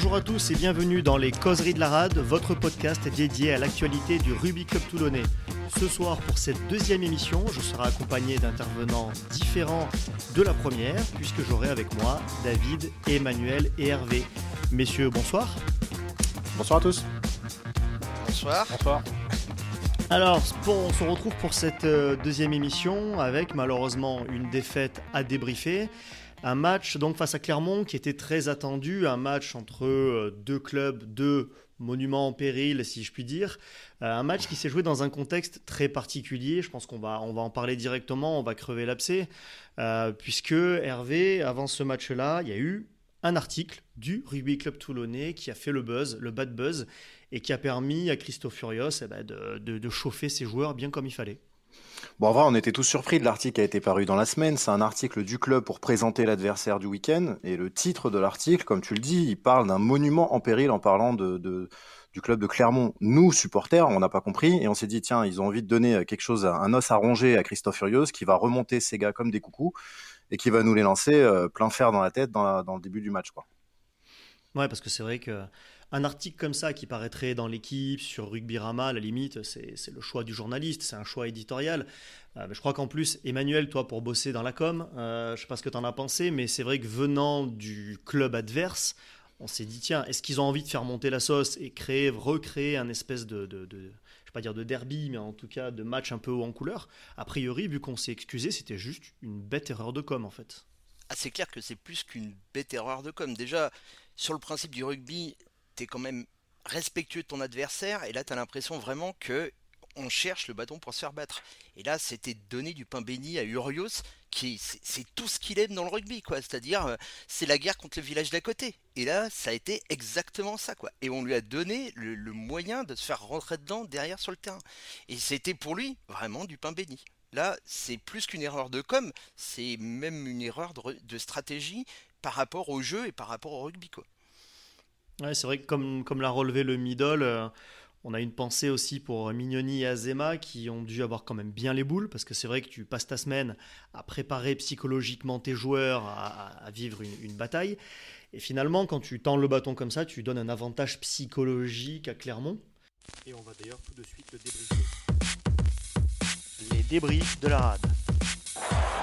Bonjour à tous et bienvenue dans les Causeries de la Rade, votre podcast dédié à l'actualité du Rugby Club Toulonnais. Ce soir, pour cette deuxième émission, je serai accompagné d'intervenants différents de la première, puisque j'aurai avec moi David, Emmanuel et Hervé. Messieurs, bonsoir. Bonsoir à tous. Bonsoir. Bonsoir. Alors, on se retrouve pour cette euh, deuxième émission avec malheureusement une défaite à débriefer. Un match donc face à Clermont qui était très attendu, un match entre euh, deux clubs, deux monuments en péril, si je puis dire. Euh, un match qui s'est joué dans un contexte très particulier. Je pense qu'on va, on va en parler directement, on va crever l'abcès. puisque Hervé, avant ce match-là, il y a eu un article du Rugby Club Toulonnais qui a fait le buzz, le bad buzz, et qui a permis à Christophe Furios eh ben, de, chauffer ses joueurs bien comme il fallait. Bon, en vrai, on était tous surpris de l'article qui a été paru dans la semaine. C'est un article du club pour présenter l'adversaire du week-end. Et le titre de l'article, comme tu le dis, il parle d'un monument en péril en parlant de, du club de Clermont. Nous, supporters, on n'a pas compris. Et on s'est dit, tiens, ils ont envie de donner quelque chose, un os à ronger à Christophe Furios qui va remonter ces gars comme des coucous et qui va nous les lancer euh, plein fer dans la tête dans, dans le début du match. Quoi. Ouais, parce que c'est vrai que un article comme ça qui paraîtrait dans l'équipe, sur Rugby Rama, à la limite, c'est le choix du journaliste, c'est un choix éditorial. Euh, je crois qu'en plus, Emmanuel, toi, pour bosser dans la com, euh, je sais pas ce que tu en as pensé, mais c'est vrai que venant du club adverse, on s'est dit, tiens, est-ce qu'ils ont envie de faire monter la sauce et créer, recréer un espèce de, de, de vais pas dire de derby, mais en tout cas de match un peu haut en couleur? A priori, vu qu'on s'est excusé, c'était juste une bête erreur de com, en fait. Ah, c'est clair que c'est plus qu'une bête erreur de com. Déjà, sur le principe du rugby, quand même respectueux de ton adversaire, et là tu as l'impression vraiment que on cherche le bâton pour se faire battre. Et là, c'était donner du pain béni à Urios, qui c'est tout ce qu'il aime dans le rugby, quoi. C'est-à-dire, euh, c'est la guerre contre le village d'à côté. Et là, ça a été exactement ça, quoi. Et on lui a donné le, moyen de se faire rentrer dedans derrière sur le terrain. Et c'était pour lui vraiment du pain béni. Là, c'est plus qu'une erreur de com, c'est même une erreur de, de stratégie par rapport au jeu et par rapport au rugby, quoi. Ouais, c'est vrai que comme, comme l'a relevé le middle, euh, on a une pensée aussi pour Mignoni et Azema qui ont dû avoir quand même bien les boules, parce que c'est vrai que tu passes ta semaine à préparer psychologiquement tes joueurs à, vivre une, bataille. Et finalement, quand tu tends le bâton comme ça, tu donnes un avantage psychologique à Clermont. Et on va d'ailleurs tout de suite le débriefer. Les débriefs de la rade.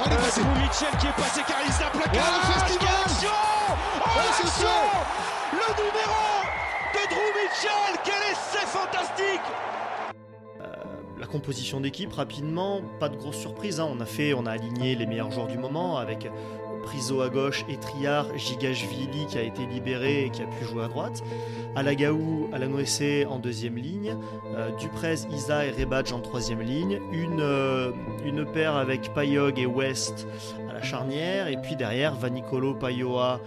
Allez, euh, Mitchell qui est passé car il s'applaque. Oh, le numéro de Drew Mitchell. Quel essai fantastique la composition d'équipe rapidement, pas de grosse surprise. Hein. On a fait, on a aligné les meilleurs joueurs du moment avec Priso à gauche et Triard, Gigashvili qui a été libéré et qui a pu jouer à droite, Alagaou, Alanoessé en deuxième ligne, euh, Duprez, Isa et Rebadge en troisième ligne, une, euh, une paire avec Payog et West à la charnière, et puis derrière Vanicolo, Payoa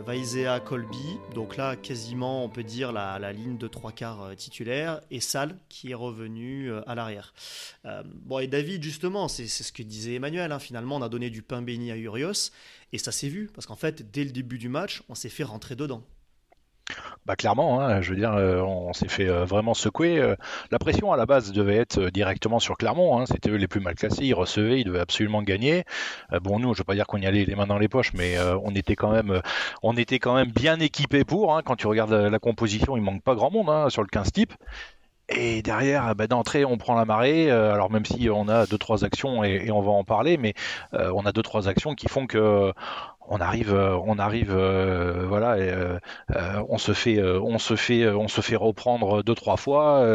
Vaizea, Colby, donc là quasiment on peut dire la, ligne de trois quarts euh, titulaire, et Sal qui est revenu euh, à l'arrière. bon et David justement, c'est ce que disait Emmanuel, hein. finalement on a donné du pain béni à Urios, et ça s'est vu, parce qu'en fait dès le début du match on s'est fait rentrer dedans. Bah clairement, hein, je veux dire, euh, on s'est fait euh, vraiment secouer. Euh. la pression à la base devait être directement sur Clermont. Hein, C'était eux les plus mal classés. Ils recevaient, ils devaient absolument gagner. bon, nous, je veux pas dire qu'on y allait les mains dans les poches, mais on était quand même, on était quand même bien équipés pour. Hein. quand tu regardes la, composition, il manque pas grand monde sur le 15 type. Et derrière, bah, d'entrée, on prend la marée. alors même si on a deux trois actions et, et on va en parler, mais on a deux trois actions qui font que on arrive, euh, on arrive, euh, voilà, euh, on se fait, on se fait, on se fait reprendre deux trois fois.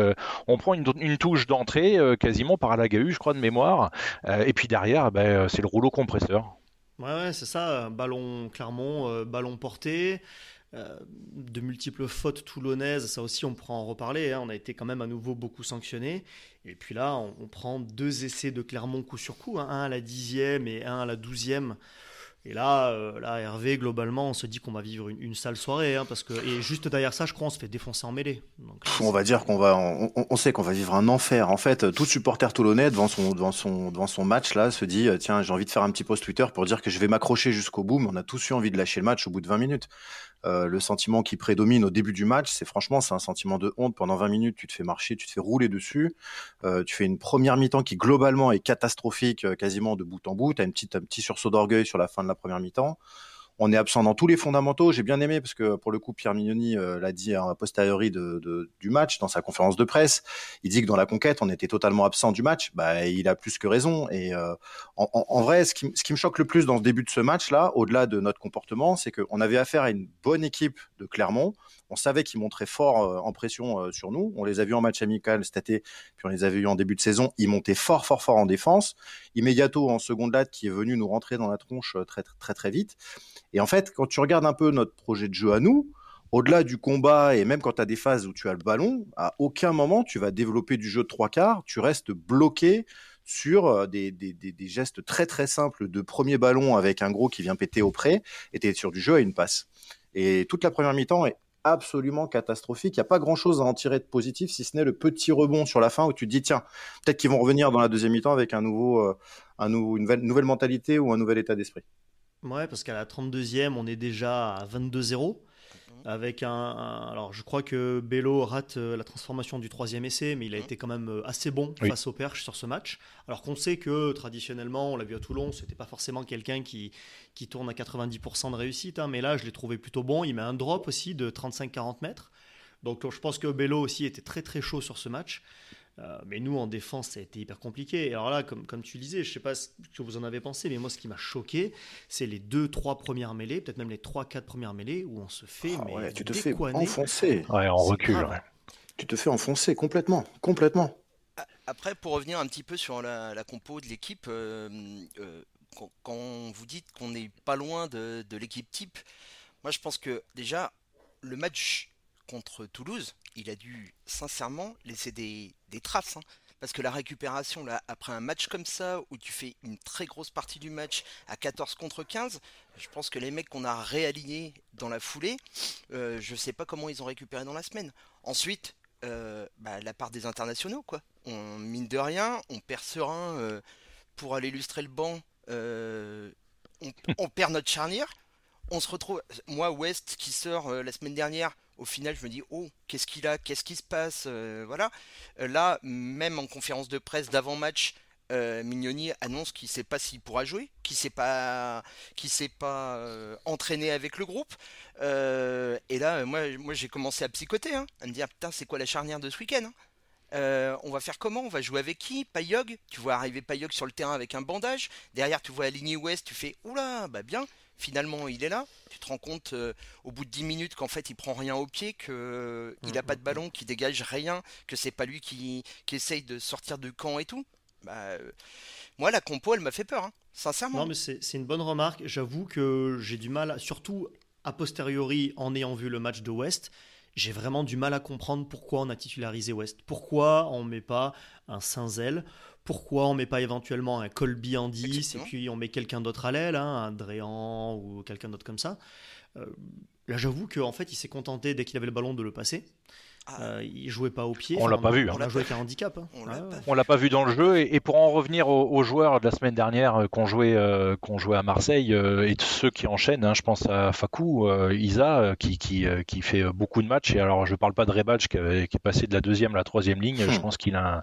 on prend une, touche d'entrée quasiment par la GAU, je crois de mémoire, et puis derrière, ben, c'est le rouleau compresseur. Ouais, c'est ça, ballon Clermont, ballon porté. de multiples fautes toulonnaises, ça aussi on pourra en reparler, hein. on a été quand même à nouveau beaucoup sanctionné. Et puis là, on, prend deux essais de Clermont coup sur coup, hein. un à la dixième et un à la douzième. Et là, euh, là, Hervé, globalement, on se dit qu'on va vivre une, sale soirée, hein, parce que et juste derrière ça, je crois, on se fait défoncer en mêlée. on va dire qu'on va, on, sait qu'on va vivre un enfer. En fait, tout supporter toulonnais devant son, devant son, devant son match là se dit, euh, tiens, j'ai envie de faire un petit post Twitter pour dire que je vais m'accrocher jusqu'au bout. Mais on a tous eu envie de lâcher le match au bout de 20 minutes. Euh, le sentiment qui prédomine au début du match, c'est franchement, c'est un sentiment de honte. Pendant 20 minutes, tu te fais marcher, tu te fais rouler dessus. Euh, tu fais une première mi-temps qui globalement est catastrophique, euh, quasiment de bout en bout. Tu as une petite, un petit sursaut d'orgueil sur la fin de la première mi-temps. On est absent dans tous les fondamentaux. J'ai bien aimé parce que pour le coup, Pierre Mignoni euh, l'a dit a posteriori de, du match dans sa conférence de presse. Il dit que dans la conquête, on était totalement absent du match. Bah, il a plus que raison. Et euh, en, vrai, ce qui, ce qui me choque le plus dans ce début de ce match-là, au-delà de notre comportement, c'est qu'on avait affaire à une bonne équipe de Clermont. On savait qu'ils montraient fort euh, en pression sur nous. On les a vus en match amical cet été, puis on les avait vus en début de saison. Ils montaient fort, fort, fort en défense. Immédiato en seconde latte qui est venu nous rentrer dans la tronche très, très, très, très vite. Et en fait, quand tu regardes un peu notre projet de jeu à nous, au-delà du combat et même quand tu as des phases où tu as le ballon, à aucun moment tu vas développer du jeu de trois quarts, tu restes bloqué sur euh, des, gestes très très simples de premier ballon avec un gros qui vient péter au près et tu es sur du jeu à une passe. Et toute la première mi-temps est absolument catastrophique. Il n'y a pas grand-chose à en tirer de positif, si ce n'est le petit rebond sur la fin où tu te dis, tiens, peut-être qu'ils vont revenir dans la deuxième mi-temps avec un nouveau, euh, un nouveau, une nouvelle mentalité ou un nouvel état d'esprit. Ouais, parce qu'à la 32e, on est déjà à 22-0. Avec un, Alors, je crois que Bello rate euh, la transformation du troisième essai, mais il a été quand même euh, assez bon face au Perche sur ce match. Alors qu'on sait que traditionnellement, on l'a vu à Toulon, c'était pas forcément quelqu'un qui, qui tourne à 90% de réussite, hein, mais là, je l'ai trouvé plutôt bon. Il met un drop aussi de 35-40 mètres. Donc, je pense que Bello aussi était très très chaud sur ce match. Euh, mais nous, en défense, ça a été hyper compliqué. Et alors là, comme, comme tu disais, je sais pas ce que vous en avez pensé, mais moi, ce qui m'a choqué, c'est les deux, trois premières mêlées, peut-être même les trois, quatre premières mêlées, où on se fait ah mais tu te fais enfoncer. Ouais, on recule. Tu te fais enfoncer complètement, complètement. Après, pour revenir un petit peu sur la, compo de l'équipe, euh, euh, quand, vous dites qu'on n'est pas loin de, de l'équipe type, moi je pense que déjà le match contre Toulouse, il a dû sincèrement laisser des, traces. Hein. parce que la récupération, là, après un match comme ça, où tu fais une très grosse partie du match à 14 contre 15, je pense que les mecs qu'on a réalignés dans la foulée, euh, je sais pas comment ils ont récupéré dans la semaine. Ensuite, euh, bah, la part des internationaux, quoi. On mine de rien, on perd serein euh, pour aller illustrer le banc. on, perd notre charnière. On se retrouve, moi, West qui sort la semaine dernière, au final, je me dis, oh, qu'est-ce qu'il a, qu'est-ce qui se passe, euh, voilà. Euh, là, même en conférence de presse d'avant-match, euh, Mignoni annonce qu'il ne sait pas s'il pourra jouer, qu'il ne s'est pas, s'est pas entraîné avec le groupe. et là, moi, moi j'ai commencé à psychoter, hein, à me dire, putain, c'est quoi la charnière de ce week-end hein on va faire comment? On va jouer avec qui? Payog? Tu vois arriver Payog sur le terrain avec un bandage. Derrière, tu vois aligner West. Tu fais Oula, bah bien finalement il est là. Tu te rends compte euh, au bout de 10 minutes qu'en fait il prend rien au pied, qu'il euh, n'a pas de ballon, qu'il dégage rien, que c'est pas lui qui, essaye de sortir de camp et tout. Bah, euh, moi la compo elle m'a fait peur, hein, sincèrement. Non mais c'est une bonne remarque. J'avoue que j'ai du mal, surtout a posteriori en ayant vu le match de West, j'ai vraiment du mal à comprendre pourquoi on a titularisé West. Pourquoi on met pas un Saint-Zel pourquoi on met pas éventuellement un Colby en 10 et puis on met quelqu'un d'autre à l'aile, hein, un Dréan ou quelqu'un d'autre comme ça. Euh, là, j'avoue qu'en fait, il s'est contenté dès qu'il avait le ballon de le passer. Ah. Euh, il jouait pas au pied. On l'a pas vu. Hein. On l'a joué avec un handicap. Hein. On l'a pas vu dans le jeu. Et, pour en revenir aux, joueurs de la semaine dernière euh, qu'on jouait, euh, qu'on jouait à Marseille et ceux qui enchaînent, hein, je pense à Fakou, Isa, qui, qui, qui, fait beaucoup de matchs. Et alors, je parle pas de Rebatch qui, qui, est passé de la deuxième à la troisième ligne. Je hmm. pense qu'il a, un...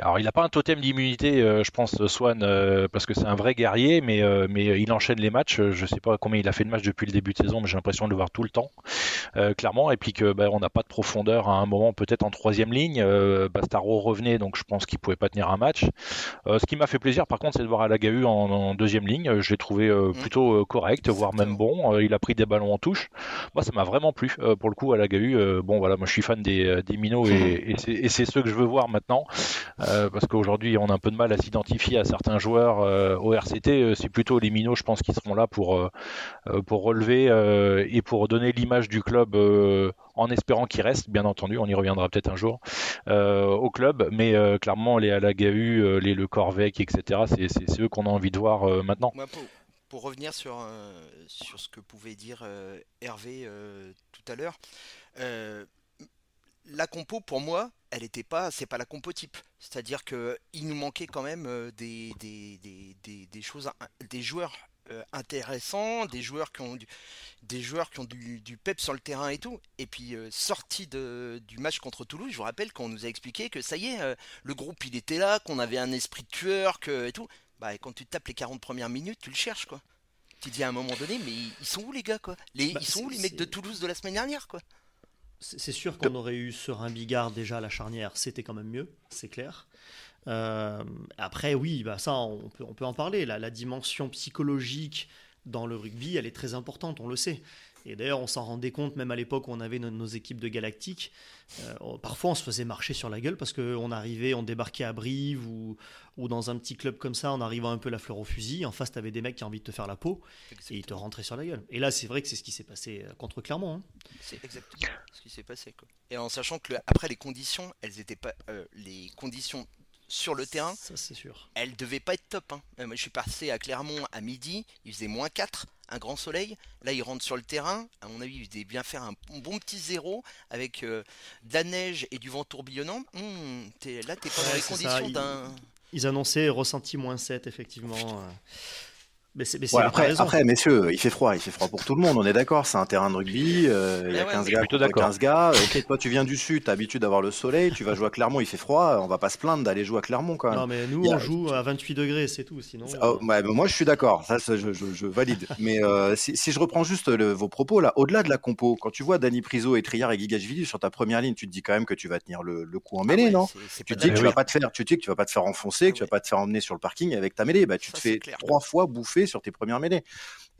alors il a pas un totem d'immunité, je pense Swan, parce que c'est un vrai guerrier, mais mais il enchaîne les matchs. Je sais pas combien il a fait de matchs depuis le début de saison, mais j'ai l'impression de le voir tout le temps, clairement. Et puis que ben, on n'a pas de profondeur à un moment peut-être en troisième ligne. Euh, Bastaro revenait, donc je pense qu'il pouvait pas tenir un match. Euh, ce qui m'a fait plaisir, par contre, c'est de voir Alagahu en, en deuxième ligne. Je l'ai trouvé euh, mm. plutôt correct, voire même bon. il a pris des ballons en touche. Moi, ça m'a vraiment plu. pour le coup, Alagahu, bon voilà, moi je suis fan des, des minots et, et c'est ceux que je veux voir maintenant, parce qu'aujourd'hui on a un peu de mal à s'identifier à certains joueurs au RCT. c'est plutôt les minots, je pense, qui seront là pour pour relever et pour donner l'image du club en espérant qu'il reste, bien entendu, on y reviendra peut-être un jour, euh, au club, mais euh, clairement les Alagahu, euh, les Le Corvec, etc., c'est eux qu'on a envie de voir maintenant. pour, revenir sur, ce que pouvait dire Hervé tout à l'heure, la compo pour moi, elle n'était pas, c'est pas la compo type. C'est-à-dire que il nous manquait quand même des choses, des joueurs euh, intéressant, des joueurs qui ont du, des joueurs qui ont du, du, pep sur le terrain et tout. Et puis euh, sorti de, du match contre Toulouse, je vous rappelle qu'on nous a expliqué que ça y est, euh, le groupe il était là, qu'on avait un esprit de tueur, que et tout. Bah quand tu tapes les 40 premières minutes, tu le cherches quoi. Tu dis à un moment donné, mais ils sont où les gars quoi? Les, Bah, Ils sont où les mecs de Toulouse de la semaine dernière quoi? C'est c'est sûr qu'on aurait eu Serein Bigard déjà à la charnière, c'était quand même mieux, c'est clair. Euh, après, oui, bah ça, on peut, on peut en parler. La, la dimension psychologique dans le rugby, elle est très importante, on le sait. Et d'ailleurs, on s'en rendait compte même à l'époque où on avait nos, nos équipes de Galactique. Euh, parfois, on se faisait marcher sur la gueule parce qu'on arrivait, on débarquait à Brive ou, ou dans un petit club comme ça, en arrivant un peu la fleur au fusil. En face, tu avais des mecs qui ont envie de te faire la peau et ils te rentraient sur la gueule. Et là, c'est vrai que c'est ce qui s'est passé euh, contre Clermont. hein. C'est exactement ce qui s'est passé quoi. Et en sachant que le- après les conditions, elles étaient pas euh, les conditions sur le terrain, Ça, c'est sûr. elles devaient pas être top. hein. Euh, moi, je suis passé à Clermont à midi, il faisait moins 4, un grand soleil. Là, ils rentrent sur le terrain. À mon avis, ils devaient bien faire un bon petit zéro avec euh, de la neige et du vent tourbillonnant. T'es- là, t'es pas dans les conditions il- d'un. Ils annonçaient ressenti moins 7, effectivement. Mais c'est mais c'est- Ouais, t'as après, après, messieurs, il fait froid, il fait froid pour tout le monde, on est d'accord, c'est un terrain de rugby, euh, il y Eh a ouais, 15 je suis gars plutôt contre d'accord. 15 gars, ok, toi tu viens du sud, t'as l'habitude d'avoir le soleil, tu vas jouer à Clermont, il fait froid, on va pas se plaindre d'aller jouer à Clermont quand même. Non, mais nous, a- on joue à 28 degrés, c'est tout. Sinon, Ah, ouais, mais moi je suis d'accord, ça je, je- je valide. Mais euh, si, si je reprends juste le- vos propos là, au-delà de la compo, quand tu vois Dani Priso et Triard et Gigashvili sur ta première ligne, tu te dis quand même que tu vas tenir le, le coup en mêlée, Ah ouais, non? c'est- c'est Tu te dis que tu vas pas te faire, tu te dis que tu vas pas te faire enfoncer, que tu vas pas te faire emmener sur le parking avec ta mêlée. Bah, tu te fais trois fois bouffer sur tes premières mêlées.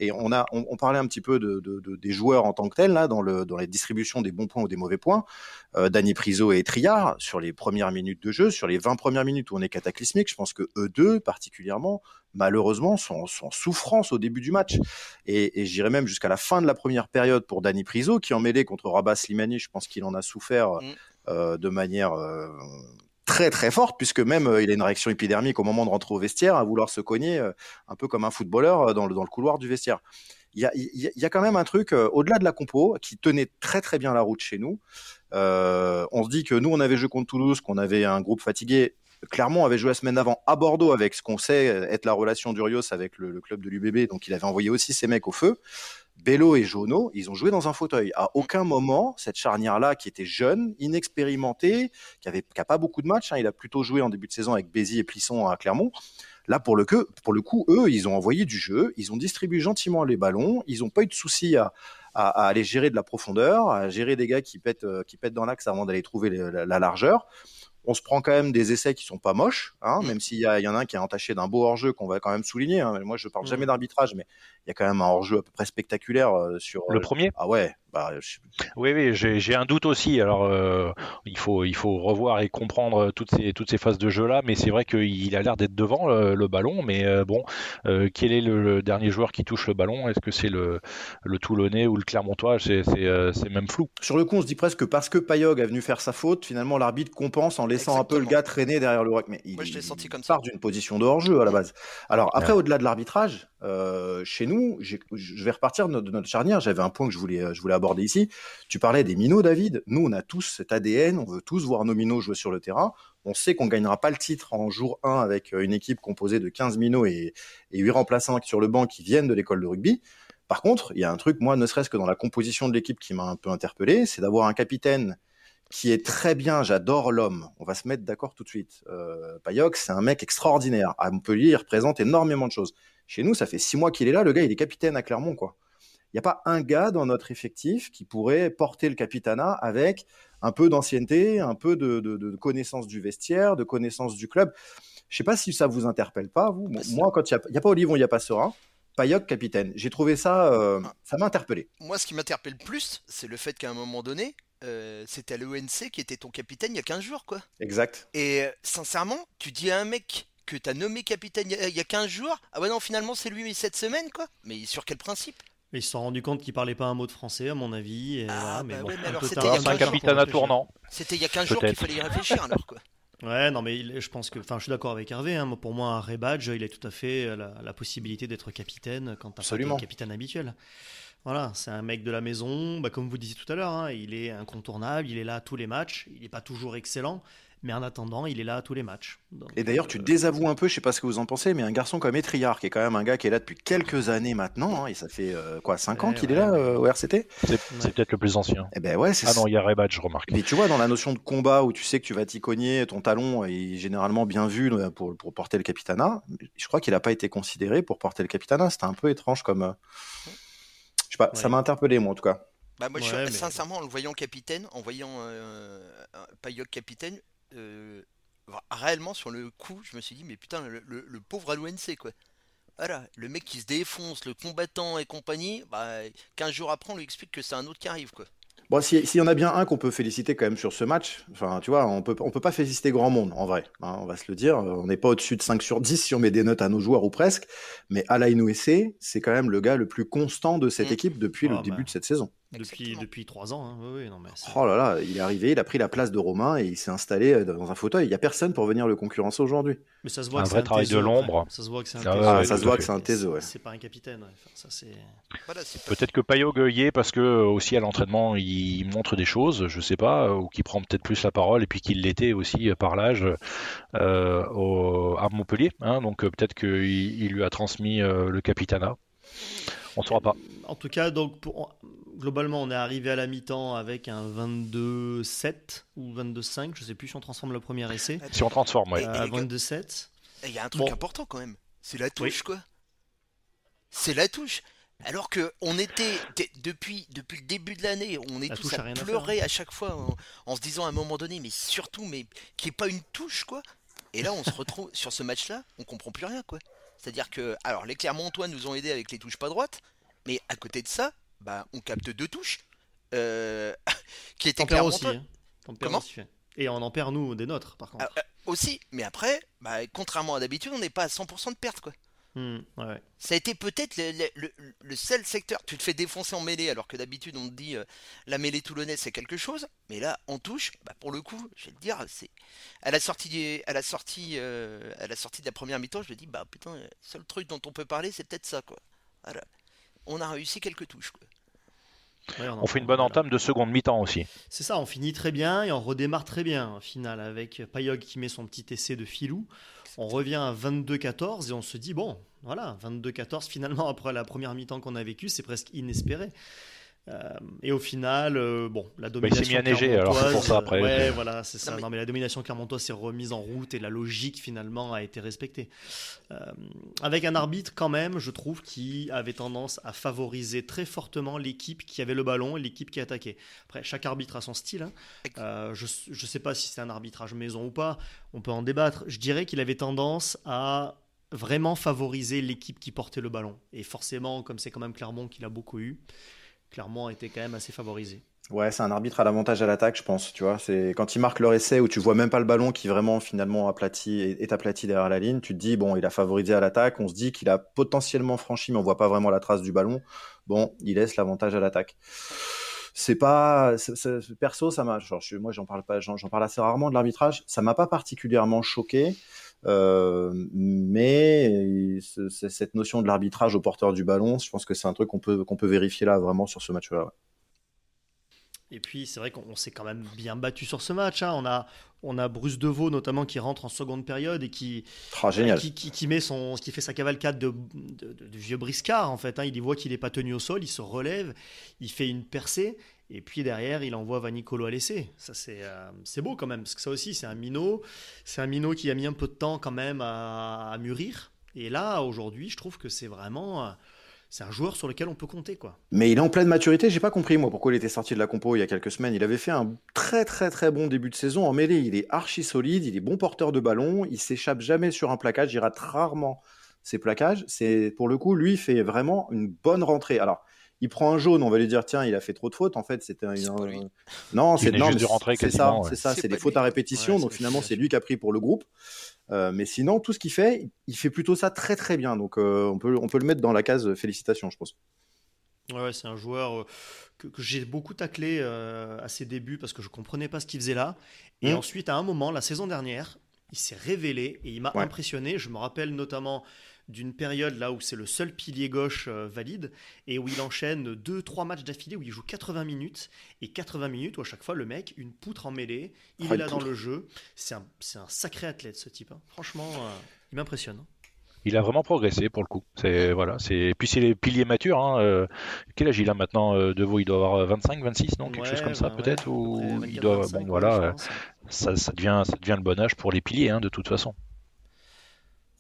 Et on a, on, on parlait un petit peu de, de- de- des joueurs en tant que tels là, dans le dans la distribution des bons points ou des mauvais points. Euh, Dani Priso et Triard sur les premières minutes de jeu, sur les 20 premières minutes où on est cataclysmique, je pense que eux deux particulièrement, malheureusement, sont, sont en souffrance au début du match. Et, et j'irais même jusqu'à la fin de la première période pour Dani Priso, qui en mêlée contre Rabat Slimani, je pense qu'il en a souffert Mm. euh, de manière euh, très très forte, puisque même euh, il a une réaction épidermique au moment de rentrer au vestiaire, à vouloir se cogner, euh, un peu comme un footballeur euh, dans le, dans le couloir du vestiaire. Il y a, y a- quand même un truc, au-delà de la compo, qui tenait très très bien la route chez nous. On se dit que nous, on avait joué contre Toulouse, qu'on avait un groupe fatigué. Clermont avait joué la semaine d'avant à Bordeaux avec ce qu'on sait être la relation d'Urios avec le, le club de l'UBB, donc il avait envoyé aussi ses mecs au feu. Bello et Jono, ils ont joué dans un fauteuil. À aucun moment, cette charnière-là, qui était jeune, inexpérimentée, qui avait pas beaucoup de matchs, hein, il a plutôt joué en début de saison avec Bézi et Plisson à Clermont. Là, pour le, pour le coup, eux, ils ont envoyé du jeu, ils ont distribué gentiment les ballons, ils n'ont pas eu de souci à, aller gérer de la profondeur, à gérer des gars qui pètent, euh, dans l'axe avant d'aller trouver la largeur. On se prend quand même des essais qui sont pas moches, hein, Mm. même s'il y, y en a un qui est entaché d'un beau hors-jeu qu'on va quand même souligner. Hein. Moi, je parle Mm. jamais d'arbitrage, mais il y a quand même un hors-jeu à peu près spectaculaire euh, sur. Le euh, premier? Ah ouais, bah, je- Oui, oui, j'ai j'ai un doute aussi. Alors, euh, il faut, il faut revoir et comprendre toutes ces, toutes ces phases de jeu-là, mais c'est vrai qu'il a l'air d'être devant le, le ballon. Mais euh, bon, euh, quel est le, le dernier joueur qui touche le ballon? Est-ce que c'est le, le Toulonnais ou le Clermontois? C'est c'est, euh, c'est même flou. Sur le coup, on se dit presque que parce que Payog a venu faire sa faute, finalement l'arbitre compense en laissant un peu le gars traîner derrière le ruck. Mais il, Moi, je l'ai senti comme ça. part d'une position de hors-jeu à la base. Alors après, Ouais. au-delà de l'arbitrage, euh, chez nous, je vais repartir de notre, charnière. J'avais un point que je voulais, je voulais aborder ici. Tu parlais des minots, David. Nous, on a tous cet ADN. On veut tous voir nos minots jouer sur le terrain. On sait qu'on gagnera pas le titre en jour 1 avec euh, une équipe composée de 15 minots et, et 8 remplaçants sur le banc qui viennent de l'école de rugby. Par contre, il y a un truc, moi, ne serait-ce que dans la composition de l'équipe qui m'a un peu interpellé, c'est d'avoir un capitaine qui est très bien, j'adore l'homme. On va se mettre d'accord tout de suite. Euh, Payoc, c'est un mec extraordinaire. À Montpellier, il représente énormément de choses. Chez nous, ça fait six mois qu'il est là. Le gars, il est capitaine à Clermont, quoi. Il n'y a pas un gars dans notre effectif qui pourrait porter le capitanat avec un peu d'ancienneté, un peu de, de, de connaissance du vestiaire, de connaissance du club. Je sais pas si ça vous interpelle pas, vous. Bah. Moi, quand il n'y a, pas Olivon, il n'y a pas Serein. Payoc, capitaine. J'ai trouvé ça, euh, ça m'a interpellé. Moi, ce qui m'interpelle plus, c'est le fait qu'à un moment donné, euh, c'était à l'ONC qui était ton capitaine il y a 15 jours, quoi. Exact. Et euh, sincèrement, tu dis à un mec que t'as nommé capitaine il y a- il y a 15 jours, ah ouais non, finalement c'est lui cette semaine, quoi. Mais sur quel principe? Mais ils se sont rendus compte qu'il parlait pas un mot de français, à mon avis. Et Ah, voilà, bah mais bon, ouais, mais alors c'était un 15 jours, capitaine à tournant. C'était il y a 15 jours qu'il fallait y réfléchir alors, quoi. Ouais, non, mais il- je pense que, enfin, je suis d'accord avec Hervé. hein, pour moi, un Ray Badge, il a tout à fait euh, la, la possibilité d'être capitaine quand t'as pas capitaine habituel. Voilà, c'est un mec de la maison, bah, comme vous disiez tout à l'heure, hein, il est incontournable, il est là à tous les matchs, il n'est pas toujours excellent, Mais en attendant, il est là à tous les matchs. et d'ailleurs, tu désavoues un peu, je sais pas ce que vous en pensez, mais un garçon comme Etriard, qui est quand même un gars qui est là depuis quelques années maintenant, hein, et ça fait quoi, 5 ans qu'il est là au RCT C'est peut-être le plus ancien. Eh ben ouais, ah non, il y a Rebat, je remarque. Mais tu vois, dans la notion de combat où tu sais que tu vas t'y cogner, ton talon est généralement bien vu pour, pour porter le capitana, je crois qu'il n'a pas été considéré pour porter le capitana. C'était un peu étrange comme. Je sais pas, ça m'a interpellé, moi, en tout cas. Bah moi, je sincèrement, en le voyant capitaine, en voyant euh, Payok capitaine, euh, réellement sur le coup, je me suis dit, mais putain, le, le, pauvre Alouense, quoi. Voilà, le mec qui se défonce, le combattant et compagnie, bah, 15 jours après, on lui explique que c'est un autre qui arrive, quoi. Bon, s'il y en a bien un qu'on peut féliciter quand même sur ce match, enfin, tu vois, on peut, on peut pas féliciter grand monde, en vrai. Hein, on va se le dire. On n'est pas au-dessus de 5 sur 10 si on met des notes à nos joueurs ou presque. Mais Alain Ouessé, c'est quand même le gars le plus constant de cette mm. équipe depuis le ah, début bah. de cette saison. Depuis, depuis 3 ans, hein. oui, non, mais Oh là là, il est arrivé, il a pris la place de Romain et il s'est installé euh, dans un fauteuil. Il n'y a personne pour venir le concurrencer aujourd'hui. Mais ça se voit un vrai travail de l'ombre. Ça se voit que c'est un ah, ça se voit que c'est un taiseux, C'est pas un capitaine. Peut-être que Payot y est parce que aussi à l'entraînement il montre des choses, je sais pas, ou qu'il prend peut-être plus la parole et puis qu'il l'était aussi par l'âge euh, à Montpellier. Hein. donc peut-être qu'il il lui a transmis euh, le capitana. On ne saura pas. En tout cas, donc pour, globalement, on est arrivé à la mi-temps avec un 22-7 ou 22-5, je sais plus si on transforme le premier essai. Si on transforme, ouais. 22-7. Il y a un truc important quand même, c'est la touche, quoi. C'est la touche. Alors que on était depuis depuis le début de l'année, on est tous à pleurer à, chaque fois en, se disant à un moment donné, mais surtout, mais qu'il n'y ait pas une touche, quoi. Et là, on se retrouve sur ce match-là, on comprend plus rien, quoi. C'est-à-dire que, alors, les Clermontois nous ont aidés avec les touches pas droites, mais à côté de ça, bah, on capte deux touches euh, qui étaient clairement aussi. Hein. Comment Et on en perd nous des nôtres, par contre. Ah, euh, aussi, mais après, bah, contrairement à d'habitude, on n'est pas à 100% de perte, quoi. Hmm, Ça a été peut-être le, seul secteur. Tu te fais défoncer en mêlée, alors que d'habitude on te dit euh, la mêlée toulonnaise c'est quelque chose, mais là en touche, bah, pour le coup, je vais te dire, c'est à la sortie, à la sortie, à la sortie de la première mi-temps, je me dis bah putain, le seul truc dont on peut parler, c'est peut-être ça quoi. Voilà on a réussi quelques touches. on, fait une bonne entame de seconde mi-temps aussi. C'est ça, on finit très bien et on redémarre très bien au final avec Payog qui met son petit essai de filou. On revient à 22-14 et on se dit, bon, voilà, 22-14 finalement après la première mi-temps qu'on a vécue, c'est presque inespéré. Euh, et au final, euh, bon, la domination. Bah, il s'est mis à neiger, alors c'est pour ça après. Ouais, voilà, c'est ça. Non mais... la domination clermontoise s'est remise en route et la logique finalement a été respectée. Euh, avec un arbitre quand même, je trouve, qui avait tendance à favoriser très fortement l'équipe qui avait le ballon et l'équipe qui attaquait. Après, chaque arbitre a son style. Hein. je ne sais pas si c'est un arbitrage maison ou pas. On peut en débattre. Je dirais qu'il avait tendance à vraiment favoriser l'équipe qui portait le ballon. Et forcément, comme c'est quand même Clermont qu'il a beaucoup eu clairement était quand même assez favorisé. Ouais, c'est un arbitre à l'avantage à l'attaque, je pense. Tu vois, c'est quand il marque leur essai où tu vois même pas le ballon qui vraiment finalement aplati est aplati derrière la ligne. Tu te dis bon, il a favorisé à l'attaque. On se dit qu'il a potentiellement franchi, mais on voit pas vraiment la trace du ballon. Bon, il laisse l'avantage à l'attaque. C'est pas perso, ça m'a. Moi, j'en parle pas, j'en parle assez rarement de l'arbitrage. Ça m'a pas particulièrement choqué. Euh, mais cette notion de l'arbitrage au porteur du ballon, je pense que c'est un truc qu'on peut, qu'on peut vérifier là vraiment sur ce match-là. Et puis c'est vrai qu'on s'est quand même bien battu sur ce match. Hein. On, a, on a Bruce Deveau notamment qui rentre en seconde période et qui, ah, qui, qui, met son, qui fait sa cavalcade de, de, vieux briscard en fait. Hein. Il voit qu'il n'est pas tenu au sol, il se relève, il fait une percée et puis derrière, il envoie Vanicolo à l'essai. Ça, c'est euh, c'est beau quand même, parce que ça aussi, c'est un minot. C'est un minot qui a mis un peu de temps quand même à, mûrir. Et là, aujourd'hui, je trouve que c'est vraiment. Euh, c'est un joueur sur lequel on peut compter, quoi. Mais il est en pleine maturité. J'ai pas compris moi pourquoi il était sorti de la compo il y a quelques semaines. Il avait fait un très très très bon début de saison en mêlée. Il est archi solide, il est bon porteur de ballon, il s'échappe jamais sur un plaquage, il rate rarement ses plaquages. C'est pour le coup, lui fait vraiment une bonne rentrée. Alors, il prend un jaune, on va lui dire tiens, il a fait trop de fautes. En fait, c'était un... non, c'est non, c'est ça, c'est ça, c'est des fautes à répétition. donc finalement, c'est lui qui a pris pour le groupe. Euh, mais sinon, tout ce qu'il fait, il fait plutôt ça très très bien. Donc euh, on peut on peut le mettre dans la case félicitations, je pense. Ouais, c'est un joueur euh, que, j'ai beaucoup taclé à ses débuts parce que je comprenais pas ce qu'il faisait là. Et mmh. ensuite, à un moment, la saison dernière, il s'est révélé et il m'a impressionné. Je me rappelle notamment d'une période là où c'est le seul pilier gauche euh, valide et où il enchaîne 2-3 matchs d'affilée où il joue 80 minutes et 80 minutes où à chaque fois le mec, une poutre en mêlée, il Ah, est là dans le jeu. C'est un, un sacré athlète ce type. hein. Franchement, euh, il m'impressionne. hein. Il a vraiment progressé pour le coup. C'est voilà, c'est puis c'est les piliers matures. Hein. euh, quel âge il a maintenant Devaux Il doit avoir 25, 26, non? Quelque chose comme ça bah peut-être ouais, ou il 24, doit 25, bon voilà, ça, ça devient ça devient le bon âge pour les piliers de toute façon.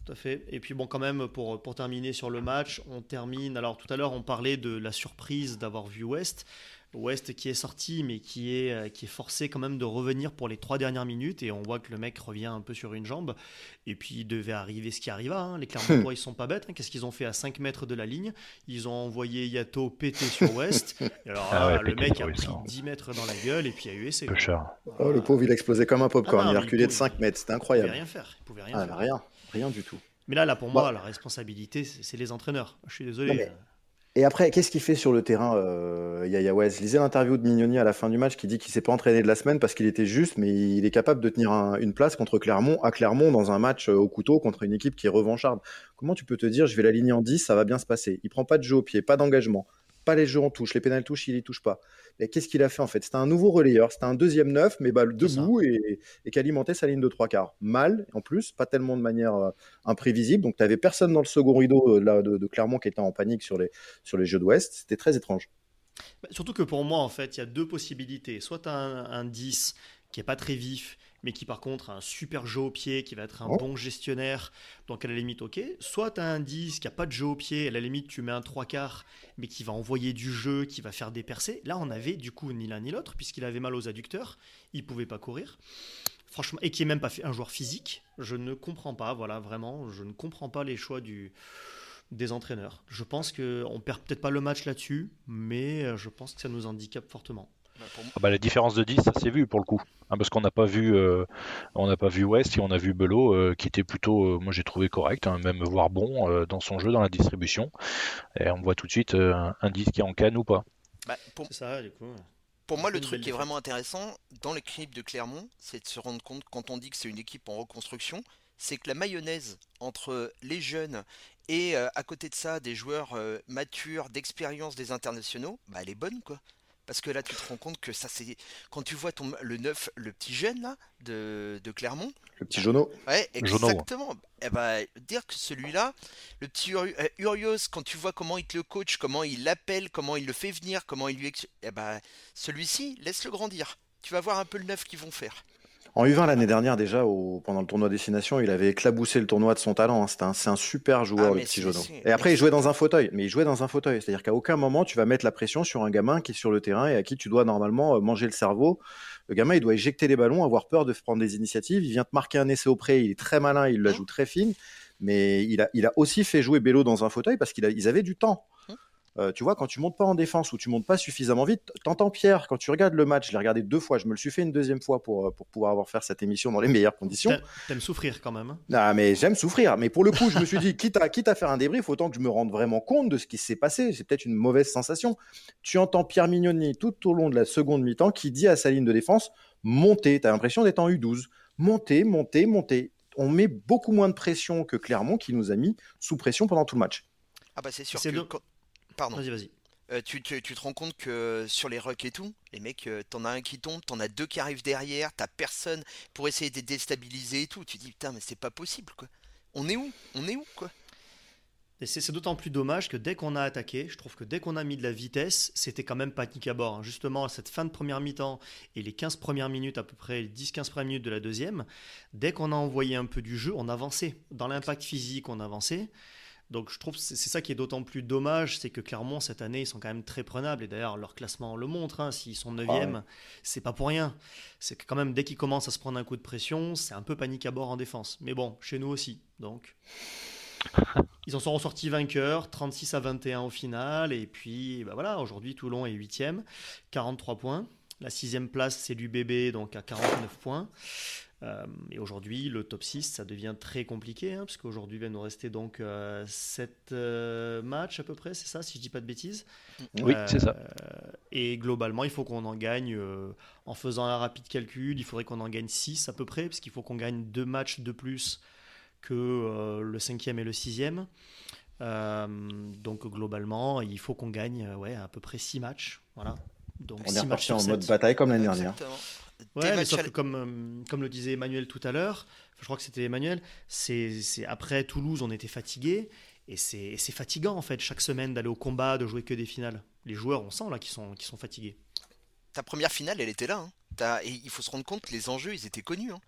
Tout à fait. Et puis bon, quand même, pour, pour terminer sur le match, on termine. Alors tout à l'heure, on parlait de la surprise d'avoir vu West. West qui est sorti, mais qui est, euh, qui est forcé quand même de revenir pour les trois dernières minutes. Et on voit que le mec revient un peu sur une jambe. Et puis il devait arriver ce qui arriva. hein. Les Clermontois, ils sont pas bêtes. hein. Qu'est-ce qu'ils ont fait à 5 mètres de la ligne? Ils ont envoyé Yato péter sur West. Et alors Ah là, le mec a pris hein. 10 mètres dans la gueule et puis a eu essai. Peu cher. Oh, le pauvre, il a explosé comme un popcorn. Ah non, il a reculé il de pouvait- 5 mètres. C'était Il pouvait incroyable. rien faire. Il pouvait rien Ah, faire. rien. Rien du tout. Mais là, là, pour Bah. moi, la responsabilité, c'est les entraîneurs. Je suis désolé. Non, mais- Et après, qu'est-ce qu'il fait sur le terrain, euh, Yaya West Lisez l'interview de Mignoni à la fin du match qui dit qu'il s'est pas entraîné de la semaine parce qu'il était juste, mais il est capable de tenir un- une place contre Clermont, à Clermont, dans un match euh, au couteau contre une équipe qui est revancharde. Comment tu peux te dire, je vais l'aligner en 10, ça va bien se passer? Il prend pas de jeu au pied, pas d'engagement, pas les jeux en touche, les pénales touches, il y touche pas. Mais qu'est-ce qu'il a fait en fait? C'était un nouveau relayeur, c'était un deuxième neuf, mais bah, debout et, et qui alimentait sa ligne de trois quarts. Mal, en plus, pas tellement de manière euh, imprévisible. Donc, tu n'avais personne dans le second rideau euh, là, de, de Clermont qui était en panique sur les, sur les jeux d'Ouest. C'était très étrange. Bah, Surtout que pour moi, en fait, il y a deux possibilités. Soit tu as un, un 10 qui est pas très vif, mais qui par contre a un super jeu au pied, qui va être un Oh. bon gestionnaire, donc à la limite, ok. Soit tu as un 10 qui a pas de jeu au pied, à la limite, tu mets un 3 quarts, mais qui va envoyer du jeu, qui va faire des percées. Là, on avait du coup ni l'un ni l'autre, puisqu'il avait mal aux adducteurs, il pouvait pas courir. Franchement, et qui est même pas fait un joueur physique. Je ne comprends pas, voilà, vraiment, je ne comprends pas les choix du, des entraîneurs. Je pense qu'on perd peut-être pas le match là-dessus, mais euh, je pense que ça nous handicape fortement. Bah, Ah bah, la différence de 10, ça s'est vu pour le coup. Hein, parce qu'on n'a pas vu, euh, on n'a pas vu West et on a vu Belot euh, qui était plutôt, euh, moi j'ai trouvé correct, hein, même voire bon euh, dans son jeu, dans la distribution. Et on voit tout de suite euh, un- un 10 qui est en canne ou pas. bah, pour, C'est ça, du coup. pour moi, le truc qui est vraiment intéressant dans l'équipe de Clermont, c'est de se rendre compte quand on dit que c'est une équipe en reconstruction, c'est que la mayonnaise entre les jeunes et euh, à côté de ça des joueurs euh, matures, d'expérience des internationaux, bah, elle est bonne quoi. Parce que là, tu te rends compte que ça, c'est quand tu vois ton, le neuf, le petit jeune là de, de Clermont, Le petit Jono. Ouais, Jono. exactement. Eh ben, dire que celui-là, le petit Uri- euh, Urios, quand tu vois comment il te le coach, comment il l'appelle, comment il le fait venir, comment il lui... Eh ben, celui-ci, laisse-le grandir. Tu vas voir un peu le neuf qu'ils vont faire. En U20 l'année dernière, déjà, au- pendant le tournoi Destination, il avait éclaboussé le tournoi de son talent. hein. Un- C'est un, super joueur, Ah, le mais petit Jono. Et après, il jouait dans un fauteuil. Mais il jouait dans un fauteuil. C'est-à-dire qu'à aucun moment, tu vas mettre la pression sur un gamin qui est sur le terrain et à qui tu dois normalement euh, manger le cerveau. Le gamin, il doit éjecter les ballons, avoir peur de prendre des initiatives. Il vient te marquer un essai au pré. Il est très malin. Il la Hein? joue très fine. Mais il a, il a aussi fait jouer Bello dans un fauteuil parce qu'ils avaient du temps. Euh, tu vois, quand tu montes pas en défense ou tu montes pas suffisamment vite, t'entends Pierre, quand tu regardes le match, je l'ai regardé deux fois, je me le suis fait une deuxième fois pour, euh, pour pouvoir avoir faire cette émission dans les meilleures conditions. T'a- T'aimes souffrir quand même. hein. Ah, mais j'aime souffrir. Mais pour le coup, je me suis dit, quitte à, quitte à faire un débrief, autant que je me rende vraiment compte de ce qui s'est passé. C'est peut-être une mauvaise sensation. Tu entends Pierre Mignoni tout au long de la seconde mi-temps qui dit à sa ligne de défense, montez. T'as l'impression d'être en U12. Montez, montez, montez. On met beaucoup moins de pression que Clermont qui nous a mis sous pression pendant tout le match. Ah bah c'est sûr C'est que... de- quand- Pardon. Vas-y, vas-y. Euh, tu, tu- tu te rends compte que sur les rucks et tout, les mecs, euh, t'en as un qui tombe, t'en as deux qui arrivent derrière, t'as personne pour essayer de déstabiliser et tout. Tu dis, putain, mais c'est pas possible, quoi. On est où? On est où, quoi? Et c'est d'autant plus dommage que dès qu'on a attaqué, je trouve que dès qu'on a mis de la vitesse, c'était quand même panique à bord. hein. Justement, cette fin de première mi-temps et les 15 premières minutes, à peu près les 10-15 premières minutes de la deuxième, dès qu'on a envoyé un peu du jeu, on avançait. Dans l'impact physique, on avançait. Donc je trouve que c'est ça qui est d'autant plus dommage, c'est que Clermont cette année ils sont quand même très prenables et d'ailleurs leur classement le montre. hein. S'ils sont 9e, c'est pas pour rien. C'est que quand même dès qu'ils commencent à se prendre un coup de pression, c'est un peu panique à bord en défense. Mais bon, chez nous aussi. Donc ils en sont ressortis vainqueurs, 36 à 21 au final. Et puis bah voilà, aujourd'hui Toulon est 8e, 43 points. La sixième place c'est l'UBB donc à 49 points. Euh, et aujourd'hui, le top 6, ça devient très compliqué, hein, parce qu'aujourd'hui, il va nous rester donc 7 matchs à peu près, c'est ça, si je dis pas de bêtises? Oui, c'est ça. Euh, Et globalement, il faut qu'on en gagne, euh, en faisant un rapide calcul, il faudrait qu'on en gagne 6 à peu près, parce qu'il faut qu'on gagne deux matchs de plus que le cinquième et le sixième. donc globalement, il faut qu'on gagne ouais, à peu près six matchs. Voilà. Donc, On est reparti en mode bataille comme l'année dernière. Ouais, mais sauf que comme, comme le disait Emmanuel tout à l'heure, je crois que c'était Emmanuel, c'est après Toulouse, on était fatigué. Et c'est fatigant en fait chaque semaine d'aller au combat, de jouer que des finales. Les joueurs, on sent là qu'ils sont, sont fatigués. Ta première finale, elle était là. Hein. Et il faut se rendre compte que les enjeux, ils étaient connus. Hein.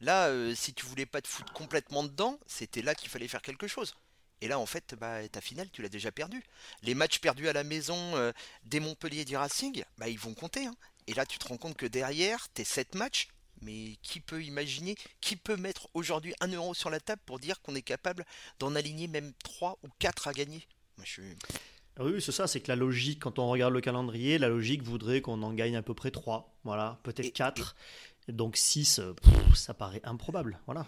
Là, euh, si tu voulais pas te foutre complètement dedans, c'était là qu'il fallait faire quelque chose. Et là, en fait, bah, ta finale, tu l'as déjà perdue. Les matchs perdus à la maison euh, des Montpellier et du Racing, bah, ils vont compter. Hein. Et là, tu te rends compte que derrière, tes 7 matchs, mais qui peut imaginer, qui peut mettre aujourd'hui un euro sur la table pour dire qu'on est capable d'en aligner même 3 ou 4 à gagner? Moi, je Oui, c'est ça, c'est que la logique, quand on regarde le calendrier, la logique voudrait qu'on en gagne à peu près 3, voilà, peut-être 4. Donc 6, euh, ça paraît improbable, voilà.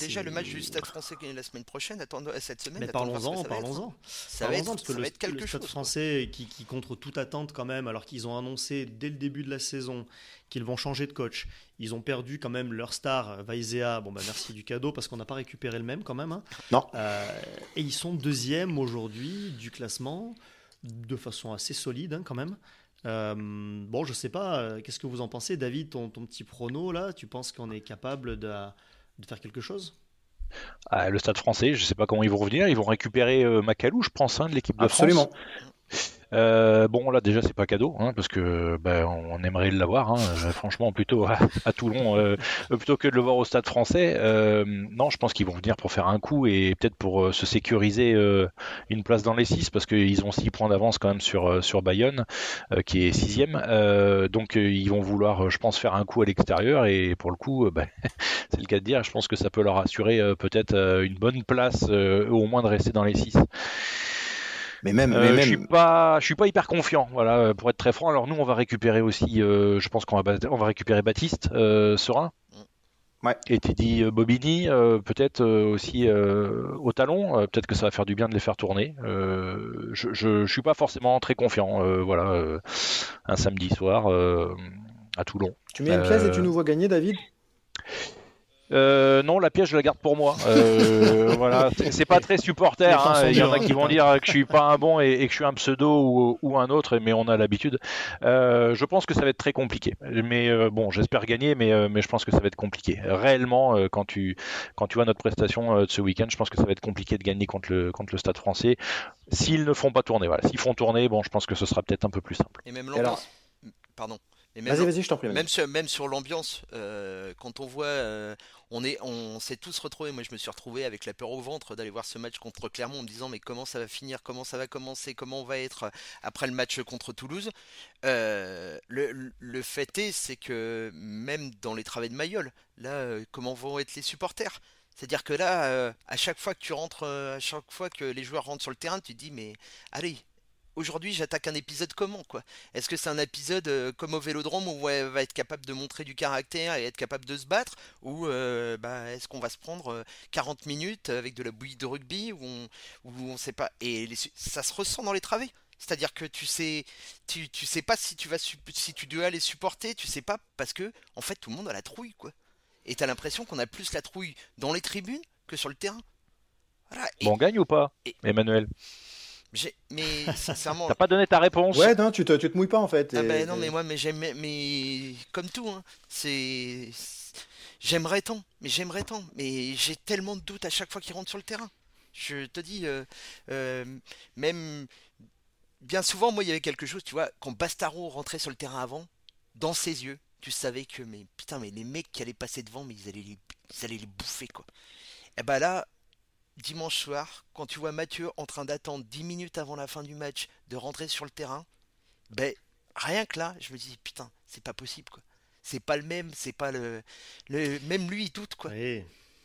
Déjà le match du Stade français la semaine prochaine, attendons cette semaine. Mais parlons-en, parlons-en. Ça va être, parce que le, quelque Stade français qui, qui, contre toute attente quand même, alors qu'ils ont annoncé dès le début de la saison qu'ils vont changer de coach. Ils ont perdu quand même leur star Vaizea. Bon bah merci du cadeau parce qu'on n'a pas récupéré le même quand même. Hein. Non. Euh, et ils sont deuxième aujourd'hui du classement de façon assez solide hein, quand même. Euh, bon, je sais pas, euh, qu'est-ce que vous en pensez, David, ton, ton petit prono là? Tu penses qu'on est capable de, de faire quelque chose? Ah, Le stade français, je ne sais pas comment ils vont revenir. Ils vont récupérer euh, Macalou, je pense, hein, de l'équipe de Absolument. France. Euh, bon, là déjà c'est pas cadeau, hein, parce que ben, on aimerait l'avoir. Hein, euh, franchement, plutôt à, Toulon, euh, plutôt que de le voir au Stade Français. non, je pense qu'ils vont venir pour faire un coup et peut-être pour se sécuriser une place dans les 6 parce qu'ils ont 6 points d'avance quand même sur Bayonne, qui est sixième. donc ils vont vouloir, je pense, faire un coup à l'extérieur et pour le coup, ben, c'est le cas de dire. Je pense que ça peut leur assurer peut-être une bonne place, au moins de rester dans les 6. Mais même, euh, je suis pas, je suis pas hyper confiant. Voilà, euh, pour être très franc. Alors nous, on va récupérer aussi. Euh, je pense qu'on va, on va récupérer Baptiste Serein. Ouais. Et Teddy Bobini, peut-être aussi au talon. peut-être que ça va faire du bien de les faire tourner. je, je, suis pas forcément très confiant. voilà, un samedi soir à Toulon. Tu mets une pièce et tu nous vois gagner, David? Euh, non, la pièce, je la garde pour moi. Euh, voilà, c'est pas très supporter. Hein. Il y en a qui vont dire que je suis pas un bon et, que je suis un pseudo ou, un autre, mais on a l'habitude. Euh, je pense que ça va être très compliqué. Mais euh, bon, j'espère gagner, mais, euh, mais je pense que ça va être compliqué. Réellement, quand tu quand tu vois notre prestation de ce week-end, je pense que ça va être compliqué de gagner contre le contre le Stade Français. S'ils ne font pas tourner, voilà. S'ils font tourner, bon, je pense que ce sera peut-être un peu plus simple. Et même l'ambiance. Pardon. Vas-y, vas-y, je t'en prie. Même sur, même sur l'ambiance, quand on voit on est, on s'est tous retrouvés. Moi, je me suis retrouvé avec la peur au ventre d'aller voir ce match contre Clermont en me disant mais comment ça va finir, comment ça va commencer, comment on va être après le match contre Toulouse? Euh, le, fait est, c'est que même dans les travaux de Mayol, là, euh, comment vont être les supporters? C'est-à-dire que là, euh, à chaque fois que tu rentres, à chaque fois que les joueurs rentrent sur le terrain, tu te dis mais allez, aujourd'hui j'attaque un épisode comment quoi? Est-ce que c'est un épisode euh, comme au Vélodrome où elle va être capable de montrer du caractère et être capable de se battre? Ou euh, bah, est-ce qu'on va se prendre 40 euh, minutes avec de la bouillie de rugby où on, où on sait pas et ça se ressent dans les travées? C'est-à-dire que tu sais, tu, tu, sais pas si tu vas si tu dois les supporter, tu sais pas parce que en fait tout le monde a la trouille quoi. Et t'as l'impression qu'on a plus la trouille dans les tribunes que sur le terrain. bon, on gagne ou pas, Emmanuel mais sincèrement. T'as pas donné ta réponse. Ouais, non, tu te, tu te mouilles pas en fait. Ah ben non, mais moi, mais j'aime, mais comme tout, hein, c'est. J'aimerais tant, mais j'aimerais tant, mais j'ai tellement de doutes à chaque fois qu'il rentre sur le terrain. Je te dis, euh, euh, même bien souvent, moi, il y avait quelque chose, tu vois, quand Bastaro rentrait sur le terrain avant, dans ses yeux, tu savais que, mais putain, mais les mecs qui allaient passer devant, mais ils allaient les, ils allaient les bouffer, quoi. Et bah là, dimanche soir, quand tu vois Mathieu en train d'attendre 10 minutes avant la fin du match de rentrer sur le terrain, ben rien que là, je me dis putain, c'est pas possible quoi. C'est pas le même, c'est pas le, le même lui il doute quoi.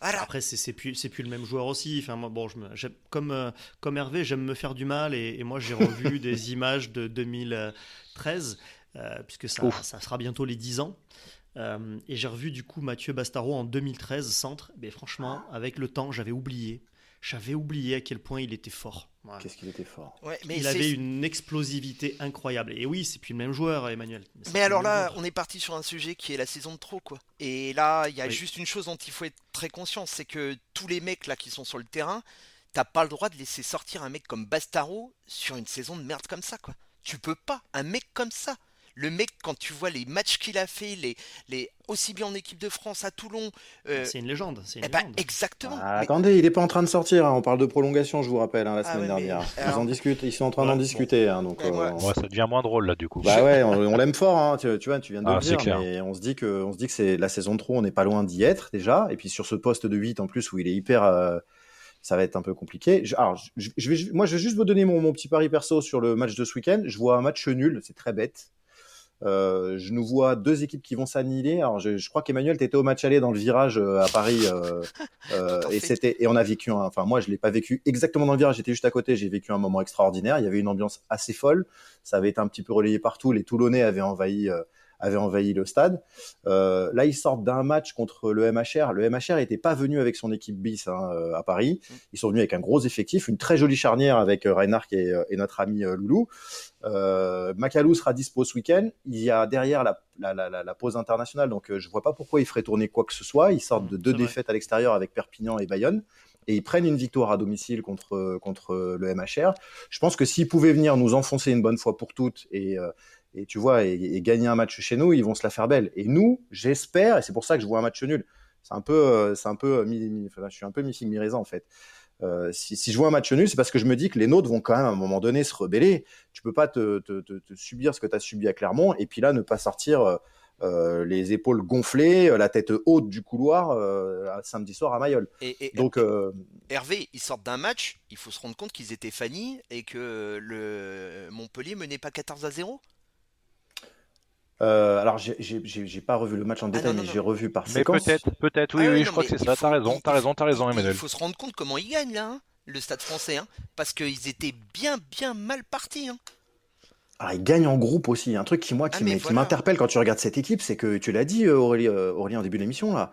Après c'est plus c'est plus le même joueur aussi. Enfin moi bon je me, comme euh, comme Hervé j'aime me faire du mal et, moi j'ai revu des images de 2013 euh, puisque ça, ça sera bientôt les 10 ans. Euh, et j'ai revu du coup Mathieu Bastaro en 2013 centre. Mais franchement avec le temps j'avais oublié J'avais oublié à quel point il était fort. Qu'est-ce qu'il était fort. mais il avait une explosivité incroyable. Et oui, c'est plus le même joueur, Emmanuel. Mais, alors là, on est parti sur un sujet qui est la saison de trop, quoi. Et là, il y a juste une chose dont il faut être très conscient, c'est que tous les mecs là qui sont sur le terrain, t'as pas le droit de laisser sortir un mec comme Bastaro sur une saison de merde comme ça, quoi. Tu peux pas. Un mec comme ça. Le mec, quand tu vois les matchs qu'il a fait, les, les, aussi bien en équipe de France à Toulon. Euh, c'est une légende. Une eh ben, exactement. Ah, attendez, il n'est pas en train de sortir. Hein. On parle de prolongation, je vous rappelle, hein, la ah semaine dernière. Ils, en discutent, ils sont en train d'en discuter. Hein, donc, euh, ça devient moins drôle là, du coup. Bah ouais, on, l'aime fort. Tu, tu, vois, tu viens de le dire. Mais on se dit que, on se dit que c'est la saison de trop. On n'est pas loin d'y être déjà. Et puis sur ce poste de 8 en plus où il est hyper. Euh, ça va être un peu compliqué. alors, je, vais, moi, je vais juste vous donner mon, mon, petit pari perso sur le match de ce week-end. Je vois un match nul, c'est très bête. Euh, je nous vois deux équipes qui vont s'annihiler. Alors, je, je crois qu'Emmanuel, tu étais au match aller dans le virage euh, à Paris, euh, euh et c'était et on a vécu. Un, enfin, moi, je l'ai pas vécu exactement dans le virage. J'étais juste à côté. J'ai vécu un moment extraordinaire. Il y avait une ambiance assez folle. Ça avait été un petit peu relayé partout. Les Toulonnais avaient envahi avait envahi le stade. Euh, là, ils sortent d'un match contre le MHR. Le MHR n'était pas venu avec son équipe bis hein, euh, à Paris. Mm. Ils sont venus avec un gros effectif, une très jolie charnière avec euh, Reinhardt et, et, notre ami Loulou. Euh, Macalou sera dispo ce week-end. Il y a derrière la, la, la, la pause internationale, donc je vois pas pourquoi ils feraient tourner quoi que ce soit. Ils sortent de deux défaites à l'extérieur avec Perpignan et Bayonne et ils prennent une victoire à domicile contre, contre le MHR. Je pense que s'ils pouvaient venir nous enfoncer une bonne fois pour toutes et, et tu vois, et, gagner un match chez nous, ils vont se la faire belle. Et nous, j'espère, et c'est pour ça que je vois un match nul. C'est un peu, euh, c'est un peu, enfin, je suis un peu mi mi en fait. Euh, si, si, je vois un match nul, c'est parce que je me dis que les nôtres vont quand même à un moment donné se rebeller. Tu peux pas te, te, te, te subir ce que tu as subi à Clermont et puis là ne pas sortir euh, euh les épaules gonflées, la tête haute du couloir euh, samedi soir à Mayol. Et, Donc Hervé, ils sortent d'un match, il faut se rendre compte qu'ils étaient fanny et que le Montpellier menait pas 14 à 0. Euh, alors, j'ai pas revu le match en ah, détail, mais j'ai revu par mais Peut-être, peut-être, oui, ah oui, je crois que c'est ça. T'as raison, t'as raison, t'as raison, Emmanuel. Il faut se rendre compte comment ils gagnent là, hein, le Stade Français, hein, parce qu'ils étaient bien, bien mal partis. Hein. Ah, ils gagnent en groupe aussi. Un truc qui moi qui m'interpelle quand tu regardes cette équipe, c'est que tu l'as dit euh, Aurélie, euh, Aurélie en début d'émission là.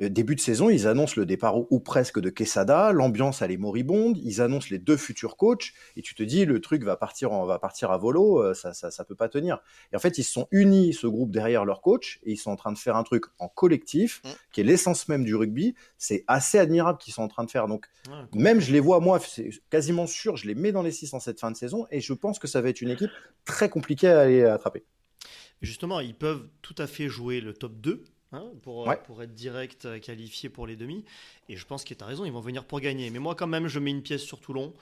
Euh, début de saison, ils annoncent le départ ou, presque de Quesada, l'ambiance elle est moribonde, ils annoncent les deux futurs coachs et tu te dis le truc va partir on va partir à volo, euh, ça, ça ça peut pas tenir. Et en fait, ils se sont unis ce groupe derrière leur coach et ils sont en train de faire un truc en collectif mm. qui est l'essence même du rugby, c'est assez admirable qu'ils sont en train de faire. Donc même je les vois moi, c'est quasiment sûr, je les mets dans les six en cette fin de saison et je pense que ça va être une équipe très compliquée à aller attraper. Justement, ils peuvent tout à fait jouer le top 2 Hein, pour, euh, pour, être direct euh, qualifié pour les demi. Et je pense qu'il a raison, ils vont venir pour gagner. Mais moi, quand même, je mets une pièce sur Toulon.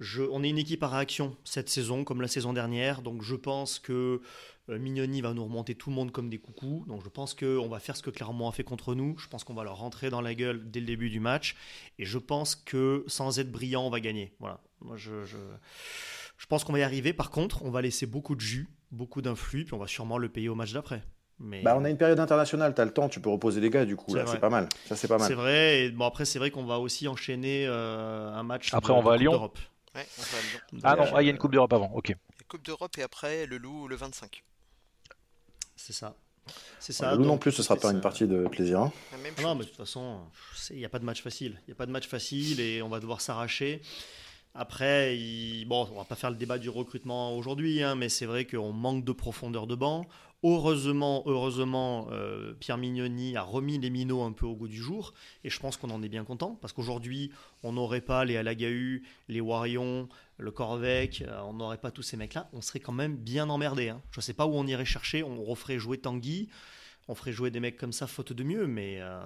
Je, on est une équipe à réaction cette saison, comme la saison dernière. Donc je pense que euh, Mignoni va nous remonter tout le monde comme des coucous. Donc je pense qu'on va faire ce que Clermont a fait contre nous. Je pense qu'on va leur rentrer dans la gueule dès le début du match. Et je pense que sans être brillant, on va gagner. Voilà. Moi, je, je, je pense qu'on va y arriver. Par contre, on va laisser beaucoup de jus, beaucoup d'influx, puis on va sûrement le payer au match d'après. Bah, on a une période internationale, tu as le temps, tu peux reposer les gars, du coup, là, c'est pas mal. Ça, c'est pas mal. C'est vrai, et bon, après, c'est vrai qu'on va aussi enchaîner euh, un match. Après, on, va à Lyon. Ah non, ah, il y a une Coupe d'Europe avant, ok. Coupe d'Europe et après le Loup le 25. C'est ça. C'est ça. Le Loup non plus, ce sera pas une partie de plaisir. Hein. Ah non, mais de toute façon, il n'y a pas de match facile. Il n'y a pas de match facile et on va devoir s'arracher. Après, il... bon, on va pas faire le débat du recrutement aujourd'hui, hein, mais c'est vrai qu'on manque de profondeur de banc. Heureusement, heureusement euh, Pierre Mignoni a remis les minots un peu au goût du jour, et je pense qu'on en est bien content, parce qu'aujourd'hui, on n'aurait pas les Alagahu, les Warion, le Corvec, euh, on n'aurait pas tous ces mecs-là, on serait quand même bien emmerdé. Hein. Je ne sais pas où on irait chercher, on referait jouer Tanguy, on ferait jouer des mecs comme ça faute de mieux, mais. Euh,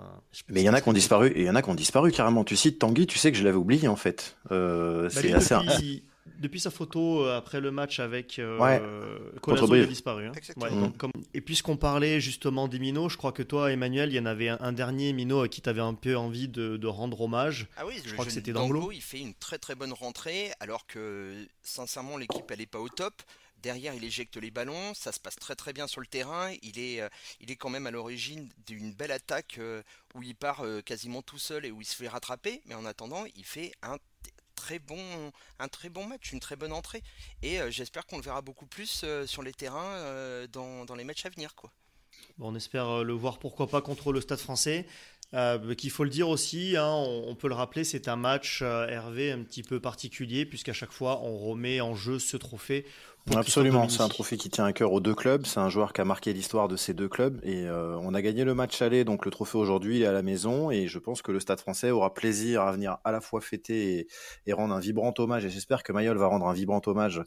mais il y en a qui ont disparu, et il y en a qui ont disparu carrément. Tu cites Tanguy, tu sais que je l'avais oublié en fait. Bah, c'est assez depuis sa photo euh, après le match avec euh, il a disparu. Hein. Et puisqu'on parlait justement des minots, je crois que toi, Emmanuel, il y en avait un, dernier minot à qui tu avais un peu envie de, rendre hommage. Ah oui, je crois que c'était Danglo. Il fait une très très bonne rentrée, alors que sincèrement l'équipe elle est pas au top. Derrière, il éjecte les ballons, ça se passe très très bien sur le terrain. Il est, euh, il est quand même à l'origine d'une belle attaque euh, où il part quasiment tout seul et où il se fait rattraper. Mais en attendant, il fait un très bon, un très bon match, une très bonne entrée. Et euh, j'espère qu'on le verra beaucoup plus euh, sur les terrains euh, dans, dans, les matchs à venir. Quoi. On espère le voir pourquoi pas contre le Stade français. Euh, qu'il faut le dire aussi, hein, on, peut le rappeler, c'est un match euh, Hervé un petit peu particulier puisqu'à chaque fois on remet en jeu ce trophée. Absolument, c'est un trophée qui tient à cœur aux deux clubs. C'est un joueur qui a marqué l'histoire de ces deux clubs et euh, on a gagné le match aller, donc le trophée aujourd'hui est à la maison et je pense que le Stade Français aura plaisir à venir à la fois fêter et, rendre un vibrant hommage. Et j'espère que Mayol va rendre un vibrant hommage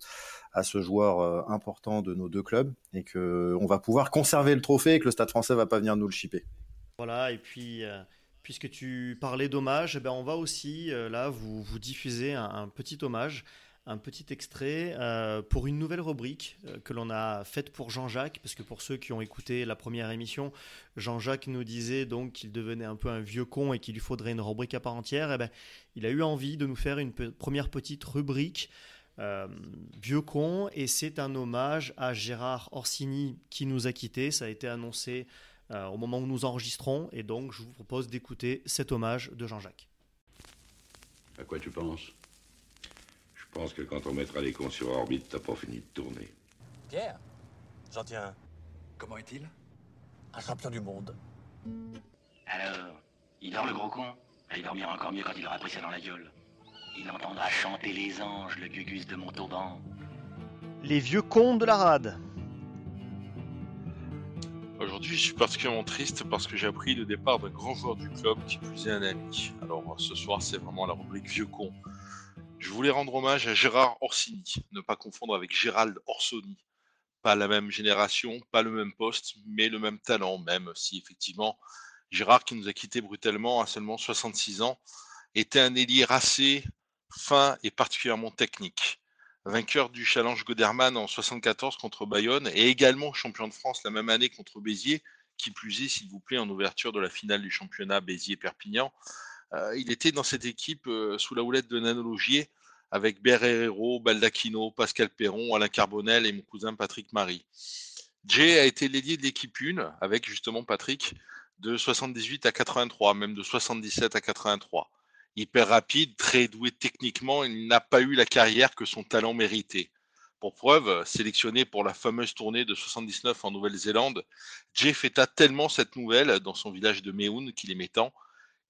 à ce joueur important de nos deux clubs et que on va pouvoir conserver le trophée et que le Stade Français va pas venir nous le chipper. Voilà, et puis, euh, puisque tu parlais d'hommage, eh ben, on va aussi, euh, là, vous, vous diffuser un, petit hommage, un petit extrait euh, pour une nouvelle rubrique que l'on a faite pour Jean-Jacques, parce que pour ceux qui ont écouté la première émission, Jean-Jacques nous disait donc qu'il devenait un peu un vieux con et qu'il lui faudrait une rubrique à part entière. Eh ben, il a eu envie de nous faire une première petite rubrique. vieux con et c'est un hommage à Gérard Orsini qui nous a quittés. Ça a été annoncé euh, au moment où nous enregistrons. Et donc, je vous propose d'écouter cet hommage de Jean-Jacques. À quoi tu penses? Je pense que quand on mettra les cons sur orbite, t'as pas fini de tourner. Pierre, j'en tiens un. Comment est-il? Un champion du monde. Alors, il dort le gros con? Il dormira encore mieux quand il aura pris ça dans la gueule. Il entendra chanter les anges, le gugus de Montauban. Les vieux cons de la rade. Aujourd'hui, je suis particulièrement triste parce que j'ai appris le départ d'un grand joueur du club qui plus est un ami. Alors ce soir, c'est vraiment la rubrique vieux con. Je voulais rendre hommage à Gérard Orsini, ne pas confondre avec Gérald Orsoni. Pas la même génération, pas le même poste, mais le même talent, même si effectivement Gérard, qui nous a quittés brutalement à seulement 66 ans, était un ailier racé, fin et particulièrement technique vainqueur du challenge Goderman en 74 contre Bayonne et également champion de France la même année contre Béziers, qui plus est, s'il vous plaît, en ouverture de la finale du championnat Béziers-Perpignan. Euh, il était dans cette équipe euh, sous la houlette de Nanologier avec Berrero, Baldacchino, Pascal Perron, Alain Carbonel et mon cousin Patrick Marie. Jay a été l'ailier de l'équipe 1 avec justement Patrick de 78 à 83, même de 77 à 83 hyper rapide, très doué techniquement, il n'a pas eu la carrière que son talent méritait. Pour preuve, sélectionné pour la fameuse tournée de 79 en Nouvelle-Zélande, Jay fêta tellement cette nouvelle dans son village de Meoun qu'il aimait tant,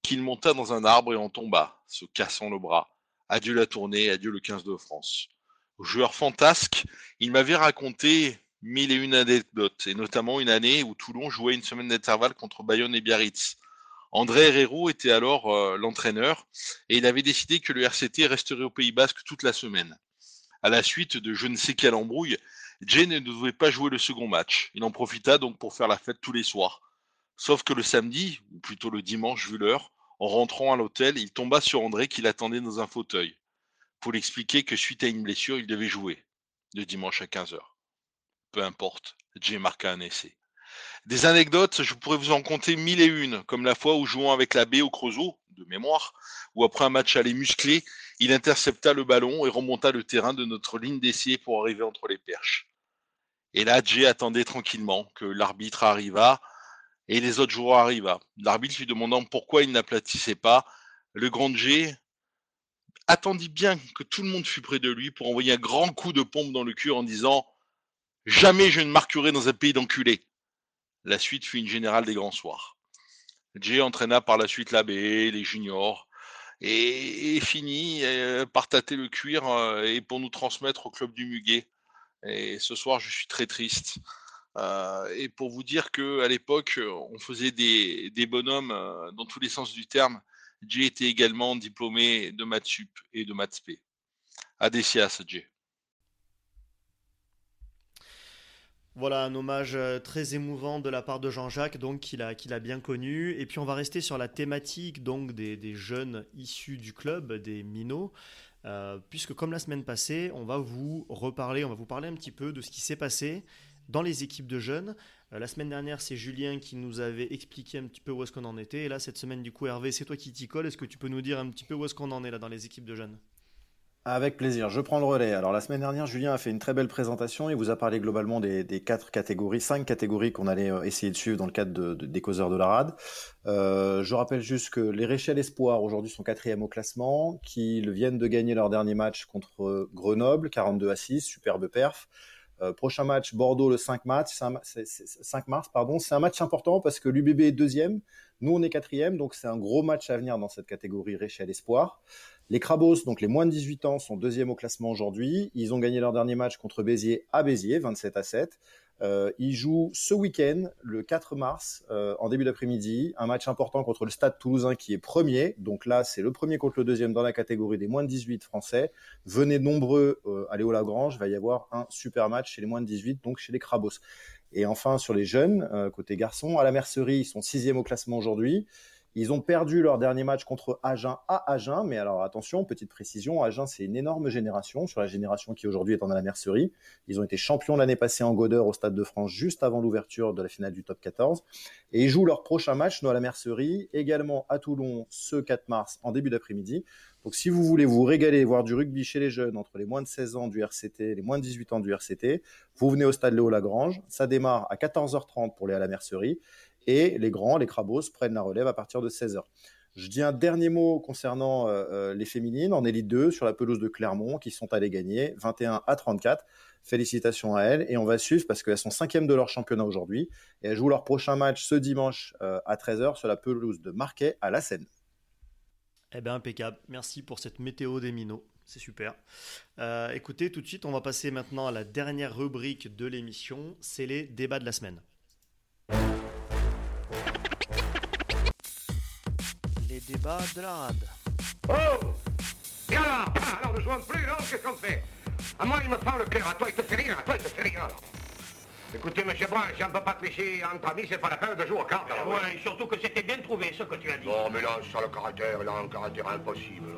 qu'il monta dans un arbre et en tomba, se cassant le bras. Adieu la tournée, adieu le 15 de France. Joueur fantasque, il m'avait raconté mille et une anecdotes, et notamment une année où Toulon jouait une semaine d'intervalle contre Bayonne et Biarritz. André Herrero était alors euh, l'entraîneur et il avait décidé que le RCT resterait au Pays Basque toute la semaine. À la suite de je ne sais quelle embrouille, Jay ne devait pas jouer le second match. Il en profita donc pour faire la fête tous les soirs. Sauf que le samedi, ou plutôt le dimanche vu l'heure, en rentrant à l'hôtel, il tomba sur André qui l'attendait dans un fauteuil. Pour l'expliquer que suite à une blessure, il devait jouer, le dimanche à 15h. Peu importe, Jay marqua un essai. Des anecdotes, je pourrais vous en compter mille et une, comme la fois où jouant avec la B au Creusot, de mémoire, où après un match aller musclé, il intercepta le ballon et remonta le terrain de notre ligne d'essai pour arriver entre les perches. Et là, Jay attendait tranquillement que l'arbitre arriva et les autres joueurs arrivent. L'arbitre lui demandant pourquoi il n'aplatissait pas, le grand Jay attendit bien que tout le monde fût près de lui pour envoyer un grand coup de pompe dans le cul en disant Jamais je ne marquerai dans un pays d'enculés. La suite fut une générale des grands soirs. Jay entraîna par la suite l'abbé, les juniors, et, finit euh, par tâter le cuir euh, et pour nous transmettre au club du Muguet. Et ce soir, je suis très triste. Euh, et pour vous dire qu'à l'époque, on faisait des, bonhommes dans tous les sens du terme. Jay était également diplômé de maths sup et de maths p. Adessias, Jay. Voilà un hommage euh, très émouvant de la part de Jean-Jacques, donc qu'il a, bien connu. Et puis on va rester sur la thématique donc des, jeunes issus du club, des minots, euh, puisque comme la semaine passée, on va vous reparler, on va vous parler un petit peu de ce qui s'est passé dans les équipes de jeunes. Euh, la semaine dernière, c'est Julien qui nous avait expliqué un petit peu où est-ce qu'on en était. Et là, cette semaine, du coup, Hervé, c'est toi qui t'y colle. Est-ce que tu peux nous dire un petit peu où est-ce qu'on en est là dans les équipes de jeunes? Avec plaisir, je prends le relais. Alors la semaine dernière, Julien a fait une très belle présentation. Il vous a parlé globalement des, quatre catégories, cinq catégories qu'on allait euh, essayer de suivre dans le cadre de, des causeurs de la rade. Euh, je rappelle juste que les Réchelles Espoirs aujourd'hui sont quatrième au classement, qu'ils viennent de gagner leur dernier match contre Grenoble, 42 à 6, superbe perf. prochain match Bordeaux le 5 mars, 5 mars pardon. C'est un match important parce que l'UBB est deuxième, nous on est quatrième, donc c'est un gros match à venir dans cette catégorie Réchelle Espoir. Les Crabos, donc les moins de 18 ans, sont deuxième au classement aujourd'hui. Ils ont gagné leur dernier match contre Béziers à Béziers, 27 à 7. Euh, ils jouent ce week-end, le 4 mars, euh, en début d'après-midi, un match important contre le Stade Toulousain qui est premier. Donc là, c'est le premier contre le deuxième dans la catégorie des moins de 18 français. Venez nombreux euh, à Léo Lagrange, va y avoir un super match chez les moins de 18, donc chez les Crabos. Et enfin, sur les jeunes, euh, côté garçons, à la Mercerie, ils sont sixième au classement aujourd'hui. Ils ont perdu leur dernier match contre Agen à Agen, mais alors attention, petite précision, Agen c'est une énorme génération, sur la génération qui aujourd'hui est en la mercerie. Ils ont été champions l'année passée en Godeur au Stade de France juste avant l'ouverture de la finale du top 14. Et ils jouent leur prochain match, nous à la mercerie, également à Toulon ce 4 mars en début d'après-midi. Donc si vous voulez vous régaler, voir du rugby chez les jeunes entre les moins de 16 ans du RCT et les moins de 18 ans du RCT, vous venez au stade Léo Lagrange. Ça démarre à 14h30 pour les à la mercerie et les grands, les crabos, prennent la relève à partir de 16h. Je dis un dernier mot concernant euh, euh, les féminines en élite 2 sur la pelouse de Clermont qui sont allées gagner 21 à 34. Félicitations à elles et on va suivre parce qu'elles sont cinquièmes de leur championnat aujourd'hui et elles jouent leur prochain match ce dimanche euh, à 13h sur la pelouse de Marquet à la Seine. Eh bien impeccable, merci pour cette météo des minots, c'est super. écoutez, tout de suite on va passer maintenant à la dernière rubrique de l'émission, c'est les débats de la semaine. débat de la rade. Oh Et alors Alors ne jouons plus, non Qu'est-ce qu'on fait À moi, il me prend le cœur. À toi, il te fait rire. À toi, il te fait rire, alors. Écoutez, monsieur Brun, si on ne peut pas tricher entre amis, c'est pas la peine de jouer au cartes. Alors, ouais, surtout que c'était bien trouvé, ce que tu as dit. Non, mais là, ça le caractère, là, un caractère impossible.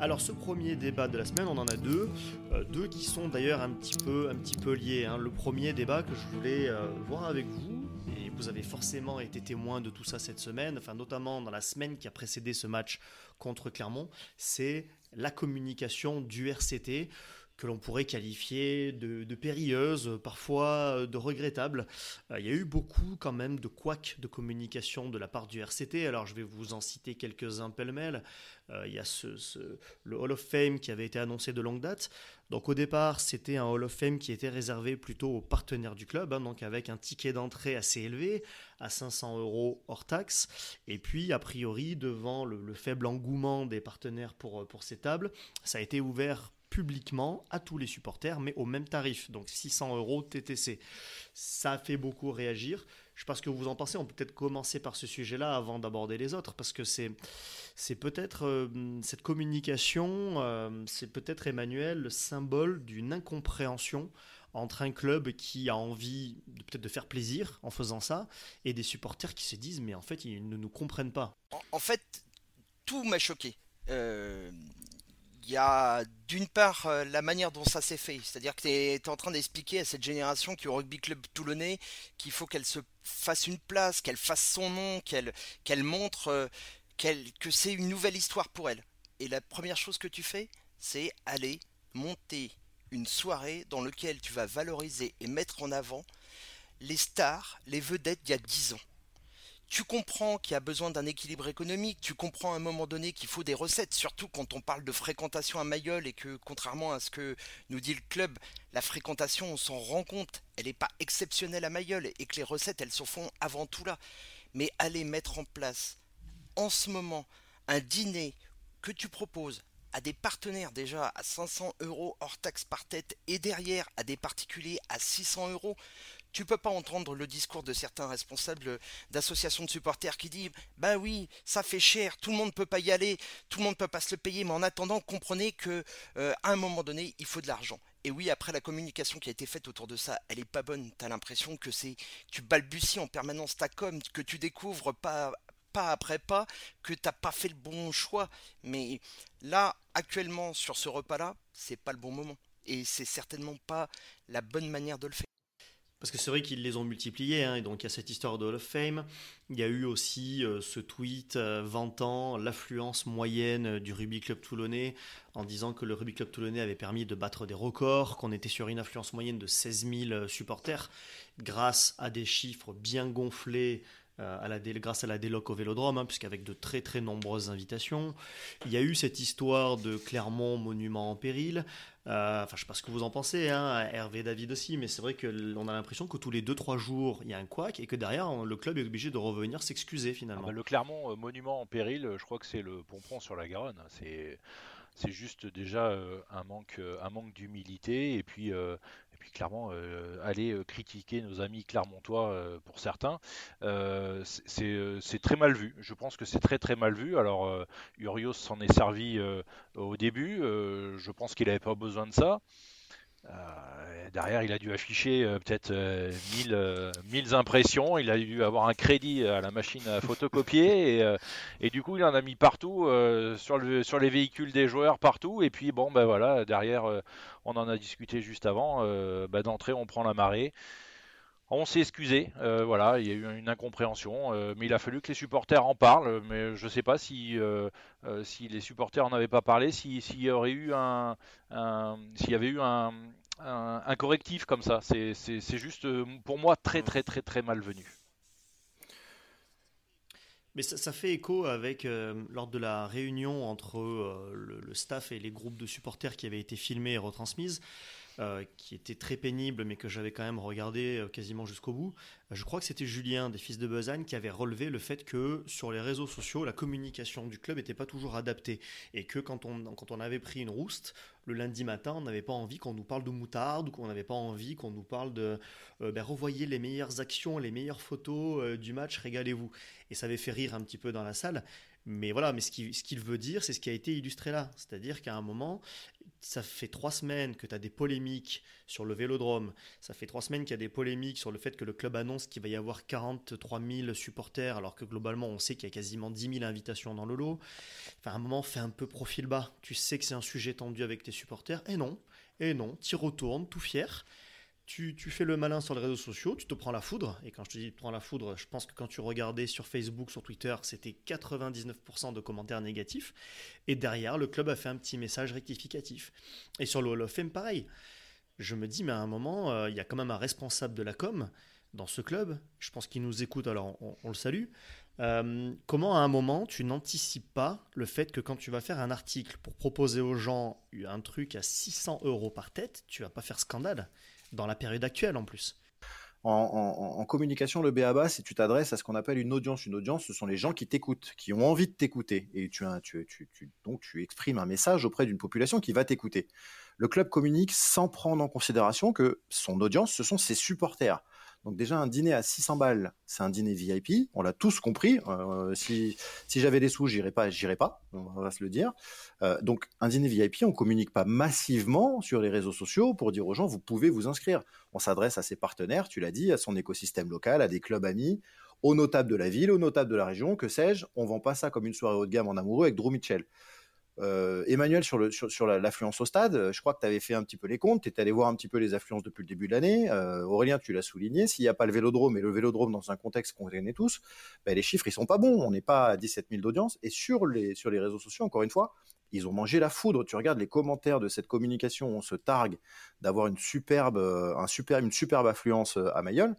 Alors ce premier débat de la semaine, on en a deux, euh, deux qui sont d'ailleurs un petit peu, un petit peu liés. Hein. Le premier débat que je voulais euh, voir avec vous, vous avez forcément été témoin de tout ça cette semaine, enfin notamment dans la semaine qui a précédé ce match contre Clermont, c'est la communication du RCT que l'on pourrait qualifier de, périlleuse, parfois de regrettable. Euh, il y a eu beaucoup quand même de couacs de communication de la part du RCT. Alors je vais vous en citer quelques-uns pêle-mêle. Euh, il y a le Hall of Fame qui avait été annoncé de longue date. Donc au départ, c'était un Hall of Fame qui était réservé plutôt aux partenaires du club, hein, donc avec un ticket d'entrée assez élevé, à 500 euros hors taxe. Et puis, a priori, devant le, faible engouement des partenaires pour ces tables, ça a été ouvert publiquement à tous les supporters, mais au même tarif, donc 600 euros TTC. Ça a fait beaucoup réagir. Je ne sais pas ce que vous en pensez. On peut peut-être commencer par ce sujet-là avant d'aborder les autres, parce que c'est c'est peut-être euh, cette communication, euh, c'est peut-être Emmanuel le symbole d'une incompréhension entre un club qui a envie peut-être de faire plaisir en faisant ça et des supporters qui se disent mais en fait ils ne nous comprennent pas. En, fait, tout m'a choqué. Euh, il y a d'une part euh, la manière dont ça s'est fait, c'est-à-dire que tu es, en train d'expliquer à cette génération qui est au rugby club toulonnais qu'il faut qu'elle se fasse une place, qu'elle fasse son nom, qu'elle montre euh, que c'est une nouvelle histoire pour elle. Et la première chose que tu fais, c'est aller monter une soirée dans laquelle tu vas valoriser et mettre en avant les stars, les vedettes d'il y a 10 ans tu comprends qu'il y a besoin d'un équilibre économique, tu comprends à un moment donné qu'il faut des recettes, surtout quand on parle de fréquentation à Mayol et que contrairement à ce que nous dit le club, la fréquentation, on s'en rend compte, elle n'est pas exceptionnelle à Mayol et que les recettes, elles se font avant tout là. Mais aller mettre en place en ce moment un dîner que tu proposes à des partenaires déjà à 500 euros hors taxe par tête et derrière à des particuliers à 600 euros, tu peux pas entendre le discours de certains responsables d'associations de supporters qui disent Bah oui, ça fait cher, tout le monde peut pas y aller, tout le monde peut pas se le payer, mais en attendant, comprenez que euh, à un moment donné, il faut de l'argent. Et oui, après la communication qui a été faite autour de ça, elle est pas bonne. T'as l'impression que c'est tu balbuties en permanence ta com, que tu découvres pas pas après pas, que t'as pas fait le bon choix. Mais là, actuellement, sur ce repas-là, c'est pas le bon moment. Et c'est certainement pas la bonne manière de le faire. Parce que c'est vrai qu'ils les ont multipliés, hein, et donc il y a cette histoire de Hall of Fame. Il y a eu aussi euh, ce tweet euh, vantant l'affluence moyenne du Rugby Club Toulonnais, en disant que le Rugby Club Toulonnais avait permis de battre des records, qu'on était sur une affluence moyenne de 16 000 supporters, grâce à des chiffres bien gonflés à la, grâce à la déloc au Vélodrome, hein, puisqu'avec de très très nombreuses invitations. Il y a eu cette histoire de Clermont, monument en péril. Enfin, je sais pas ce que vous en pensez, hein, Hervé David aussi, mais c'est vrai qu'on a l'impression que tous les 2-3 jours, il y a un couac et que derrière, le club est obligé de revenir s'excuser finalement. Ah bah, le Clermont, monument en péril, je crois que c'est le pompon sur la Garonne. C'est c'est juste déjà euh, un manque, euh, un manque d'humilité et puis, euh, et puis clairement aller critiquer nos amis clermontois pour certains, c'est très mal vu. Je pense que c'est très très mal vu. Alors Urios s'en est servi au début. je pense qu'il n'avait pas besoin de ça. Euh, derrière, il a dû afficher euh, peut-être 1000, euh, impressions. Il a dû avoir un crédit à la machine à photocopier. Et, du coup, il en a mis partout, sur les véhicules des joueurs, partout. Et puis, bon, ben voilà, derrière, on en a discuté juste avant. Ben, d'entrée, on prend la marée. On s'est excusé, euh, voilà, il y a eu une incompréhension, euh, mais il a fallu que les supporters en parlent. Mais je ne sais pas si, euh, si les supporters n'en avaient pas parlé, s'il y aurait eu un, s'il y avait eu un, correctif comme ça. C'est juste pour moi très très très très malvenu. Mais ça, fait écho avec lors de la réunion entre le, le, staff et les groupes de supporters qui avaient été filmés et retransmises. Euh, qui était très pénible, mais que j'avais quand même regardé euh, quasiment jusqu'au bout. Je crois que c'était Julien des Fils de Besagne qui avait relevé le fait que sur les réseaux sociaux, la communication du club n'était pas toujours adaptée. Et que quand on, quand on avait pris une rouste, le lundi matin, on n'avait pas envie qu'on nous parle de moutarde ou qu'on n'avait pas envie qu'on nous parle de euh, ben, revoyez les meilleures actions, les meilleures photos du match, régalez-vous. Et ça avait fait rire un petit peu dans la salle. Mais voilà, mais ce qu'il veut dire, c'est ce qui a été illustré là. C'est-à-dire qu'à un moment, ça fait trois semaines que tu as des polémiques sur le vélodrome. Ça fait trois semaines qu'il y a des polémiques sur le fait que le club annonce qu'il va y avoir 43 000 supporters, alors que globalement, on sait qu'il y a quasiment 10 000 invitations dans le lot. Enfin, à un moment, fais un peu profil bas. Tu sais que c'est un sujet tendu avec tes supporters. Et non, et non, tu retournes tout fier tu, fais le malin sur les réseaux sociaux, tu te prends la foudre. Et quand je te dis prends la foudre, je pense que quand tu regardais sur Facebook, sur Twitter, c'était 99% de commentaires négatifs. Et derrière, le club a fait un petit message rectificatif. Et sur le Hall of Fame, pareil. Je me dis, mais à un moment, euh, il y a quand même un responsable de la com dans ce club. Je pense qu'il nous écoute, alors on, le salue. Euh, comment à un moment tu n'anticipes pas le fait que quand tu vas faire un article pour proposer aux gens un truc à 600 euros par tête, tu vas pas faire scandale? Dans la période actuelle en plus. En, communication, le BABA, si tu t'adresses à ce qu'on appelle une audience, une audience, ce sont les gens qui t'écoutent, qui ont envie de t'écouter. Et tu, tu, tu, donc tu exprimes un message auprès d'une population qui va t'écouter. Le club communique sans prendre en considération que son audience, ce sont ses supporters. Donc déjà un dîner à 600 balles, c'est un dîner VIP. On l'a tous compris. Euh, si, j'avais des sous, j'irais pas, j'irais pas. On va se le dire. Euh, donc un dîner VIP, on communique pas massivement sur les réseaux sociaux pour dire aux gens vous pouvez vous inscrire. On s'adresse à ses partenaires, tu l'as dit, à son écosystème local, à des clubs amis, aux notables de la ville, aux notables de la région, que sais-je. On vend pas ça comme une soirée haut de gamme en amoureux avec Drew Mitchell. Euh, Emmanuel, sur, l'affluence au stade, euh, je crois que tu avais fait un petit peu les comptes, tu étais allé voir un petit peu les affluences depuis le début de l'année. Euh, Aurélien, tu l'as souligné, s'il n'y a pas le vélodrome, et le vélodrome dans un contexte qu'on connaît tous, ben, les chiffres, ils sont pas bons. On n'est pas à 17 000 d'audience. Et sur les, réseaux sociaux, encore une fois, ils ont mangé la foudre. Tu regardes les commentaires de cette communication, on se targue d'avoir une superbe, un super, une superbe affluence à Mayol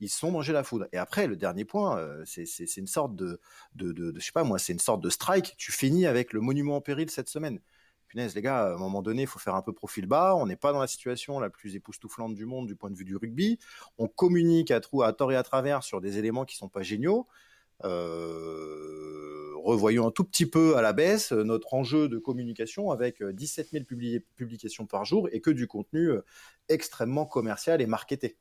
ils sont mangés la foudre. Et après, le dernier point, euh, c'est une sorte de, je sais pas moi, c'est une sorte de strike. Tu finis avec le monument en péril cette semaine. Punaise, les gars, à un moment donné, il faut faire un peu profil bas. On n'est pas dans la situation la plus époustouflante du monde du point de vue du rugby. On communique à, trou, à tort et à travers sur des éléments qui sont pas géniaux. Euh, revoyons un tout petit peu à la baisse notre enjeu de communication avec 17 000 publications par jour et que du contenu euh, extrêmement commercial et marketé.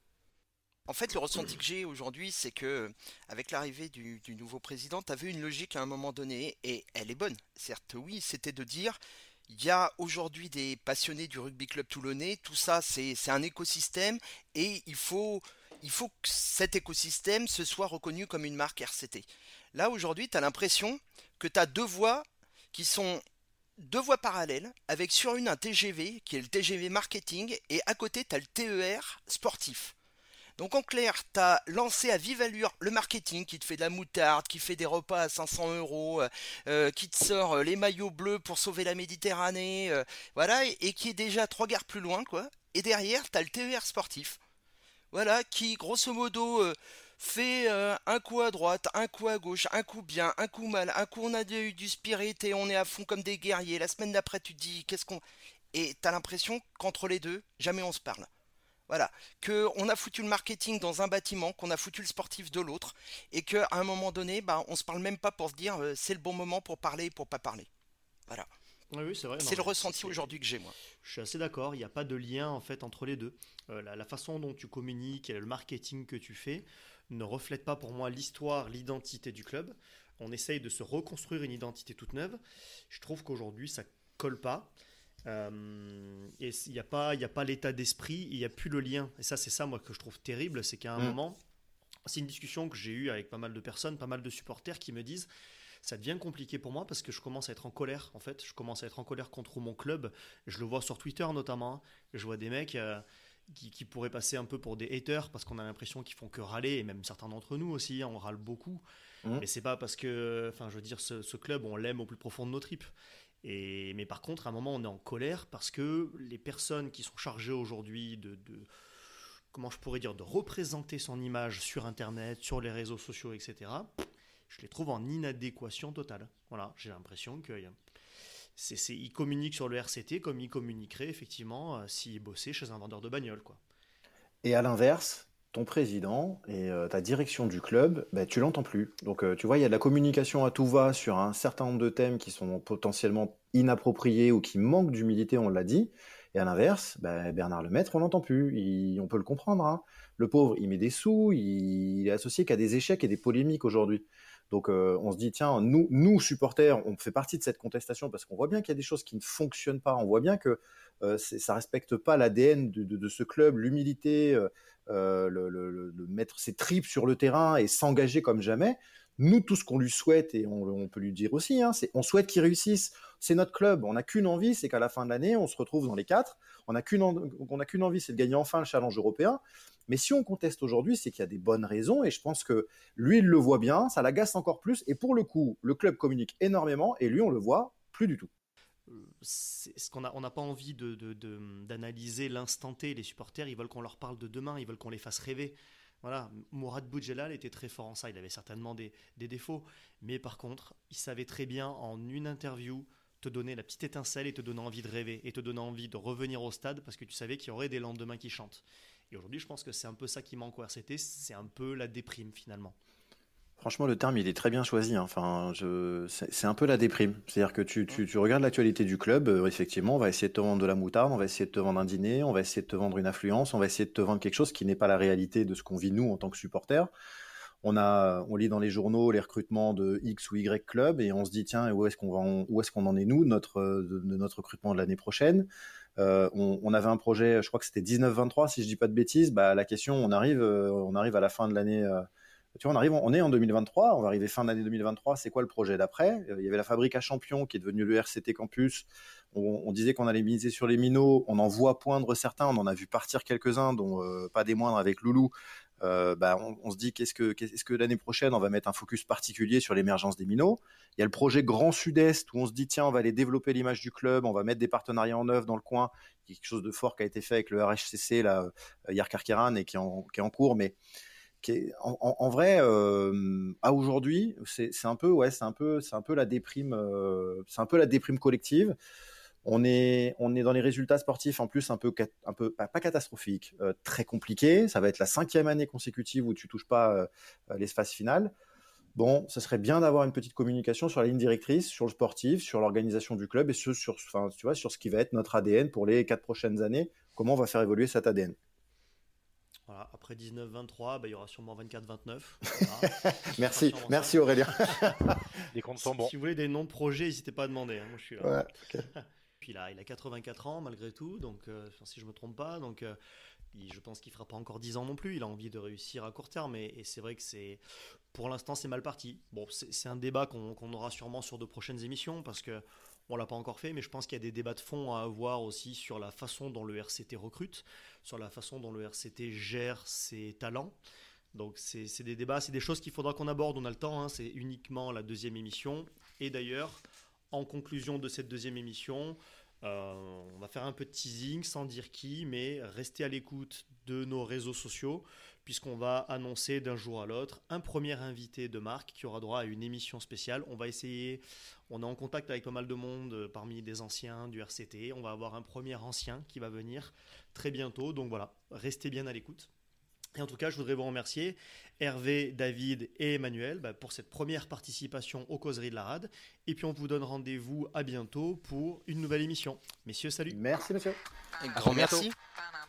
En fait, le ressenti que j'ai aujourd'hui, c'est que avec l'arrivée du, nouveau président, tu vu une logique à un moment donné, et elle est bonne. Certes, oui, c'était de dire, il y a aujourd'hui des passionnés du rugby club toulonnais, tout ça, c'est un écosystème, et il faut, il faut que cet écosystème se soit reconnu comme une marque RCT. Là, aujourd'hui, tu as l'impression que tu as deux voies qui sont deux voies parallèles, avec sur une un TGV, qui est le TGV marketing, et à côté, tu as le TER sportif. Donc en clair, tu as lancé à vive allure le marketing qui te fait de la moutarde, qui fait des repas à 500 euros, euh, euh, qui te sort euh, les maillots bleus pour sauver la Méditerranée, voilà, et, qui est déjà trois gares plus loin, quoi. Et derrière, tu as le TER sportif, voilà, qui grosso modo fait un coup à droite, un coup à gauche, un coup bien, un coup mal, un coup on a eu du spirit et on est à fond comme des guerriers. La semaine d'après, tu te dis qu'est-ce qu'on. Et t'as l'impression qu'entre les deux, jamais on se parle. Voilà, que on a foutu le marketing dans un bâtiment, qu'on a foutu le sportif de l'autre, et qu'à un moment donné, bah, on se parle même pas pour se dire euh, c'est le bon moment pour parler et pour pas parler. Voilà. Oui, c'est vrai. C'est le ressenti aujourd'hui que j'ai moi. Je suis assez d'accord. Il n'y a pas de lien en fait entre les deux. Euh, la, façon dont tu communiques et le marketing que tu fais ne reflète pas pour moi l'histoire, l'identité du club. On essaye de se reconstruire une identité toute neuve. Je trouve qu'aujourd'hui ça colle pas. Euh, et il n'y a pas, a pas l'état d'esprit, il n'y a plus le lien. Et ça, c'est ça, moi, que je trouve terrible, c'est qu'à un mm. moment, c'est une discussion que j'ai eue avec pas mal de personnes, pas mal de supporters qui me disent ça devient compliqué pour moi parce que je commence à être en colère en fait. Je commence à être en colère contre mon club. Je le vois sur Twitter notamment. Hein. Je vois des mecs euh, qui, pourraient passer un peu pour des haters parce qu'on a l'impression qu'ils font que râler et même certains d'entre nous aussi, hein, on râle beaucoup. Mm. Mais c'est pas parce que, enfin, je veux dire, ce, ce club, on l'aime au plus profond de nos tripes mais par contre, à un moment, on est en colère parce que les personnes qui sont chargées aujourd'hui de, comment je pourrais dire, de représenter son image sur Internet, sur les réseaux sociaux, etc., je les trouve en inadéquation totale. Voilà, j'ai l'impression que c'est, communiquent sur le RCT comme ils communiqueraient effectivement euh, s'ils bossaient chez un vendeur de bagnole, quoi. Et à l'inverse, ton président et euh, ta direction du club, bah, tu l'entends plus. Donc euh, tu vois, il y a de la communication à tout va sur un certain nombre de thèmes qui sont potentiellement inappropriés ou qui manquent d'humilité, on l'a dit. Et à l'inverse, bah, Bernard Lemaître, on l'entend plus. on peut le comprendre. Hein. Le pauvre, il met des sous, il, est associé qu'à des échecs et des polémiques aujourd'hui. Donc euh, on se dit tiens nous nous supporters on fait partie de cette contestation parce qu'on voit bien qu'il y a des choses qui ne fonctionnent pas on voit bien que euh, ça respecte pas l'ADN de, ce club l'humilité euh, le, mettre ses tripes sur le terrain et s'engager comme jamais. Nous, tout ce qu'on lui souhaite, et on, peut lui dire aussi, hein, c'est on souhaite qu'il réussisse. C'est notre club. On n'a qu'une envie, c'est qu'à la fin de l'année, on se retrouve dans les quatre. On n'a qu'une envie, c'est de gagner enfin le challenge européen. Mais si on conteste aujourd'hui, c'est qu'il y a des bonnes raisons, et je pense que lui, il le voit bien, ça l'agace encore plus. Et pour le coup, le club communique énormément, et lui, on le voit plus du tout ce qu'on on n'a pas envie d'analyser l'instant T. Les supporters, ils veulent qu'on leur parle de demain, ils veulent qu'on les fasse rêver. Voilà, Mourad Boudjelal était très fort en ça. Il avait certainement des, défauts, mais par contre, il savait très bien en une interview te donner la petite étincelle et te donner envie de rêver et te donner envie de revenir au stade parce que tu savais qu'il y aurait des lendemains qui chantent. Et aujourd'hui, je pense que c'est un peu ça qui manque au RCT, c'est un peu la déprime finalement. Franchement, le terme, il est très bien choisi. Hein. Enfin, c'est un peu la déprime. C'est-à-dire que tu, regardes l'actualité du club, euh, effectivement, on va essayer de te vendre de la moutarde, on va essayer de te vendre un dîner, on va essayer de te vendre une influence, on va essayer de te vendre quelque chose qui n'est pas la réalité de ce qu'on vit nous en tant que supporters. On a, on lit dans les journaux les recrutements de X ou Y club et on se dit tiens, où est-ce qu'on est-ce qu'on en est nous, notre, de, notre recrutement de l'année prochaine? Euh, on, avait un projet, je crois que c'était 19-23 si je dis pas de bêtises. Bah la question, on arrive, euh, on arrive à la fin de l'année. On arrive, on est en 2023, on va arriver fin d'année 2023. C'est quoi le projet d'après? Euh, Il y avait la fabrique à champions qui est devenue le RCT Campus. On, disait qu'on allait miser sur les minots. On en voit poindre certains. On en a vu partir quelques-uns, dont euh, pas des moindres avec Loulou. Euh, bah, on, se dit qu'est-ce que, l'année prochaine on va mettre un focus particulier sur l'émergence des minots? Il y a le projet Grand Sud-Est où on se dit tiens on va aller développer l'image du club, on va mettre des partenariats en œuvre dans le coin. Quelque chose de fort qui a été fait avec le RHCC là, hier et qui est en, qui est en cours, mais en, vrai, à aujourd'hui, c'est un peu, ouais, c'est un peu, c'est un peu la déprime, c'est un peu la déprime collective. On est, on est dans les résultats sportifs en plus un peu, un peu pas, catastrophique, euh, très compliqué. Ça va être la cinquième année consécutive où tu touches pas l'espace final. Bon, ça serait bien d'avoir une petite communication sur la ligne directrice, sur le sportif, sur l'organisation du club et sur, sur, enfin, tu vois, sur ce qui va être notre ADN pour les quatre prochaines années. Comment on va faire évoluer cet ADN après 19-23, bah, il y aura sûrement 24-29. merci, merci Aurélien. les comptes sont bons. Si vous voulez des noms de projets, n'hésitez pas à demander. Hein. Moi, je suis là. Puis là, il a 84 ans malgré tout, donc euh, si je me trompe pas, donc euh, je pense qu'il fera pas encore 10 ans non plus. Il a envie de réussir à court terme, et, et c'est vrai que c'est, pour l'instant, c'est mal parti. Bon, c'est un débat qu'on aura sûrement sur de prochaines émissions parce que on l'a pas encore fait, mais je pense qu'il y a des débats de fond à avoir aussi sur la façon dont le RCT recrute, sur la façon dont le RCT gère ses talents. Donc c'est des débats, c'est des choses qu'il faudra qu'on aborde, on a le temps, hein. c'est uniquement la deuxième émission. Et d'ailleurs, en conclusion de cette deuxième émission, euh, on va faire un peu de teasing sans dire qui, mais restez à l'écoute de nos réseaux sociaux puisqu'on va annoncer d'un jour à l'autre un premier invité de marque qui aura droit à une émission spéciale. On va essayer, on est en contact avec pas mal de monde euh, parmi des anciens du RCT. On va avoir un premier ancien qui va venir très bientôt. Donc voilà, restez bien à l'écoute. Et en tout cas, je voudrais vous remercier, Hervé, David et Emmanuel, bah, pour cette première participation aux causeries de la RAD. Et puis on vous donne rendez-vous à bientôt pour une nouvelle émission. Messieurs, salut. Merci, monsieur. Un grand merci. Bye-bye.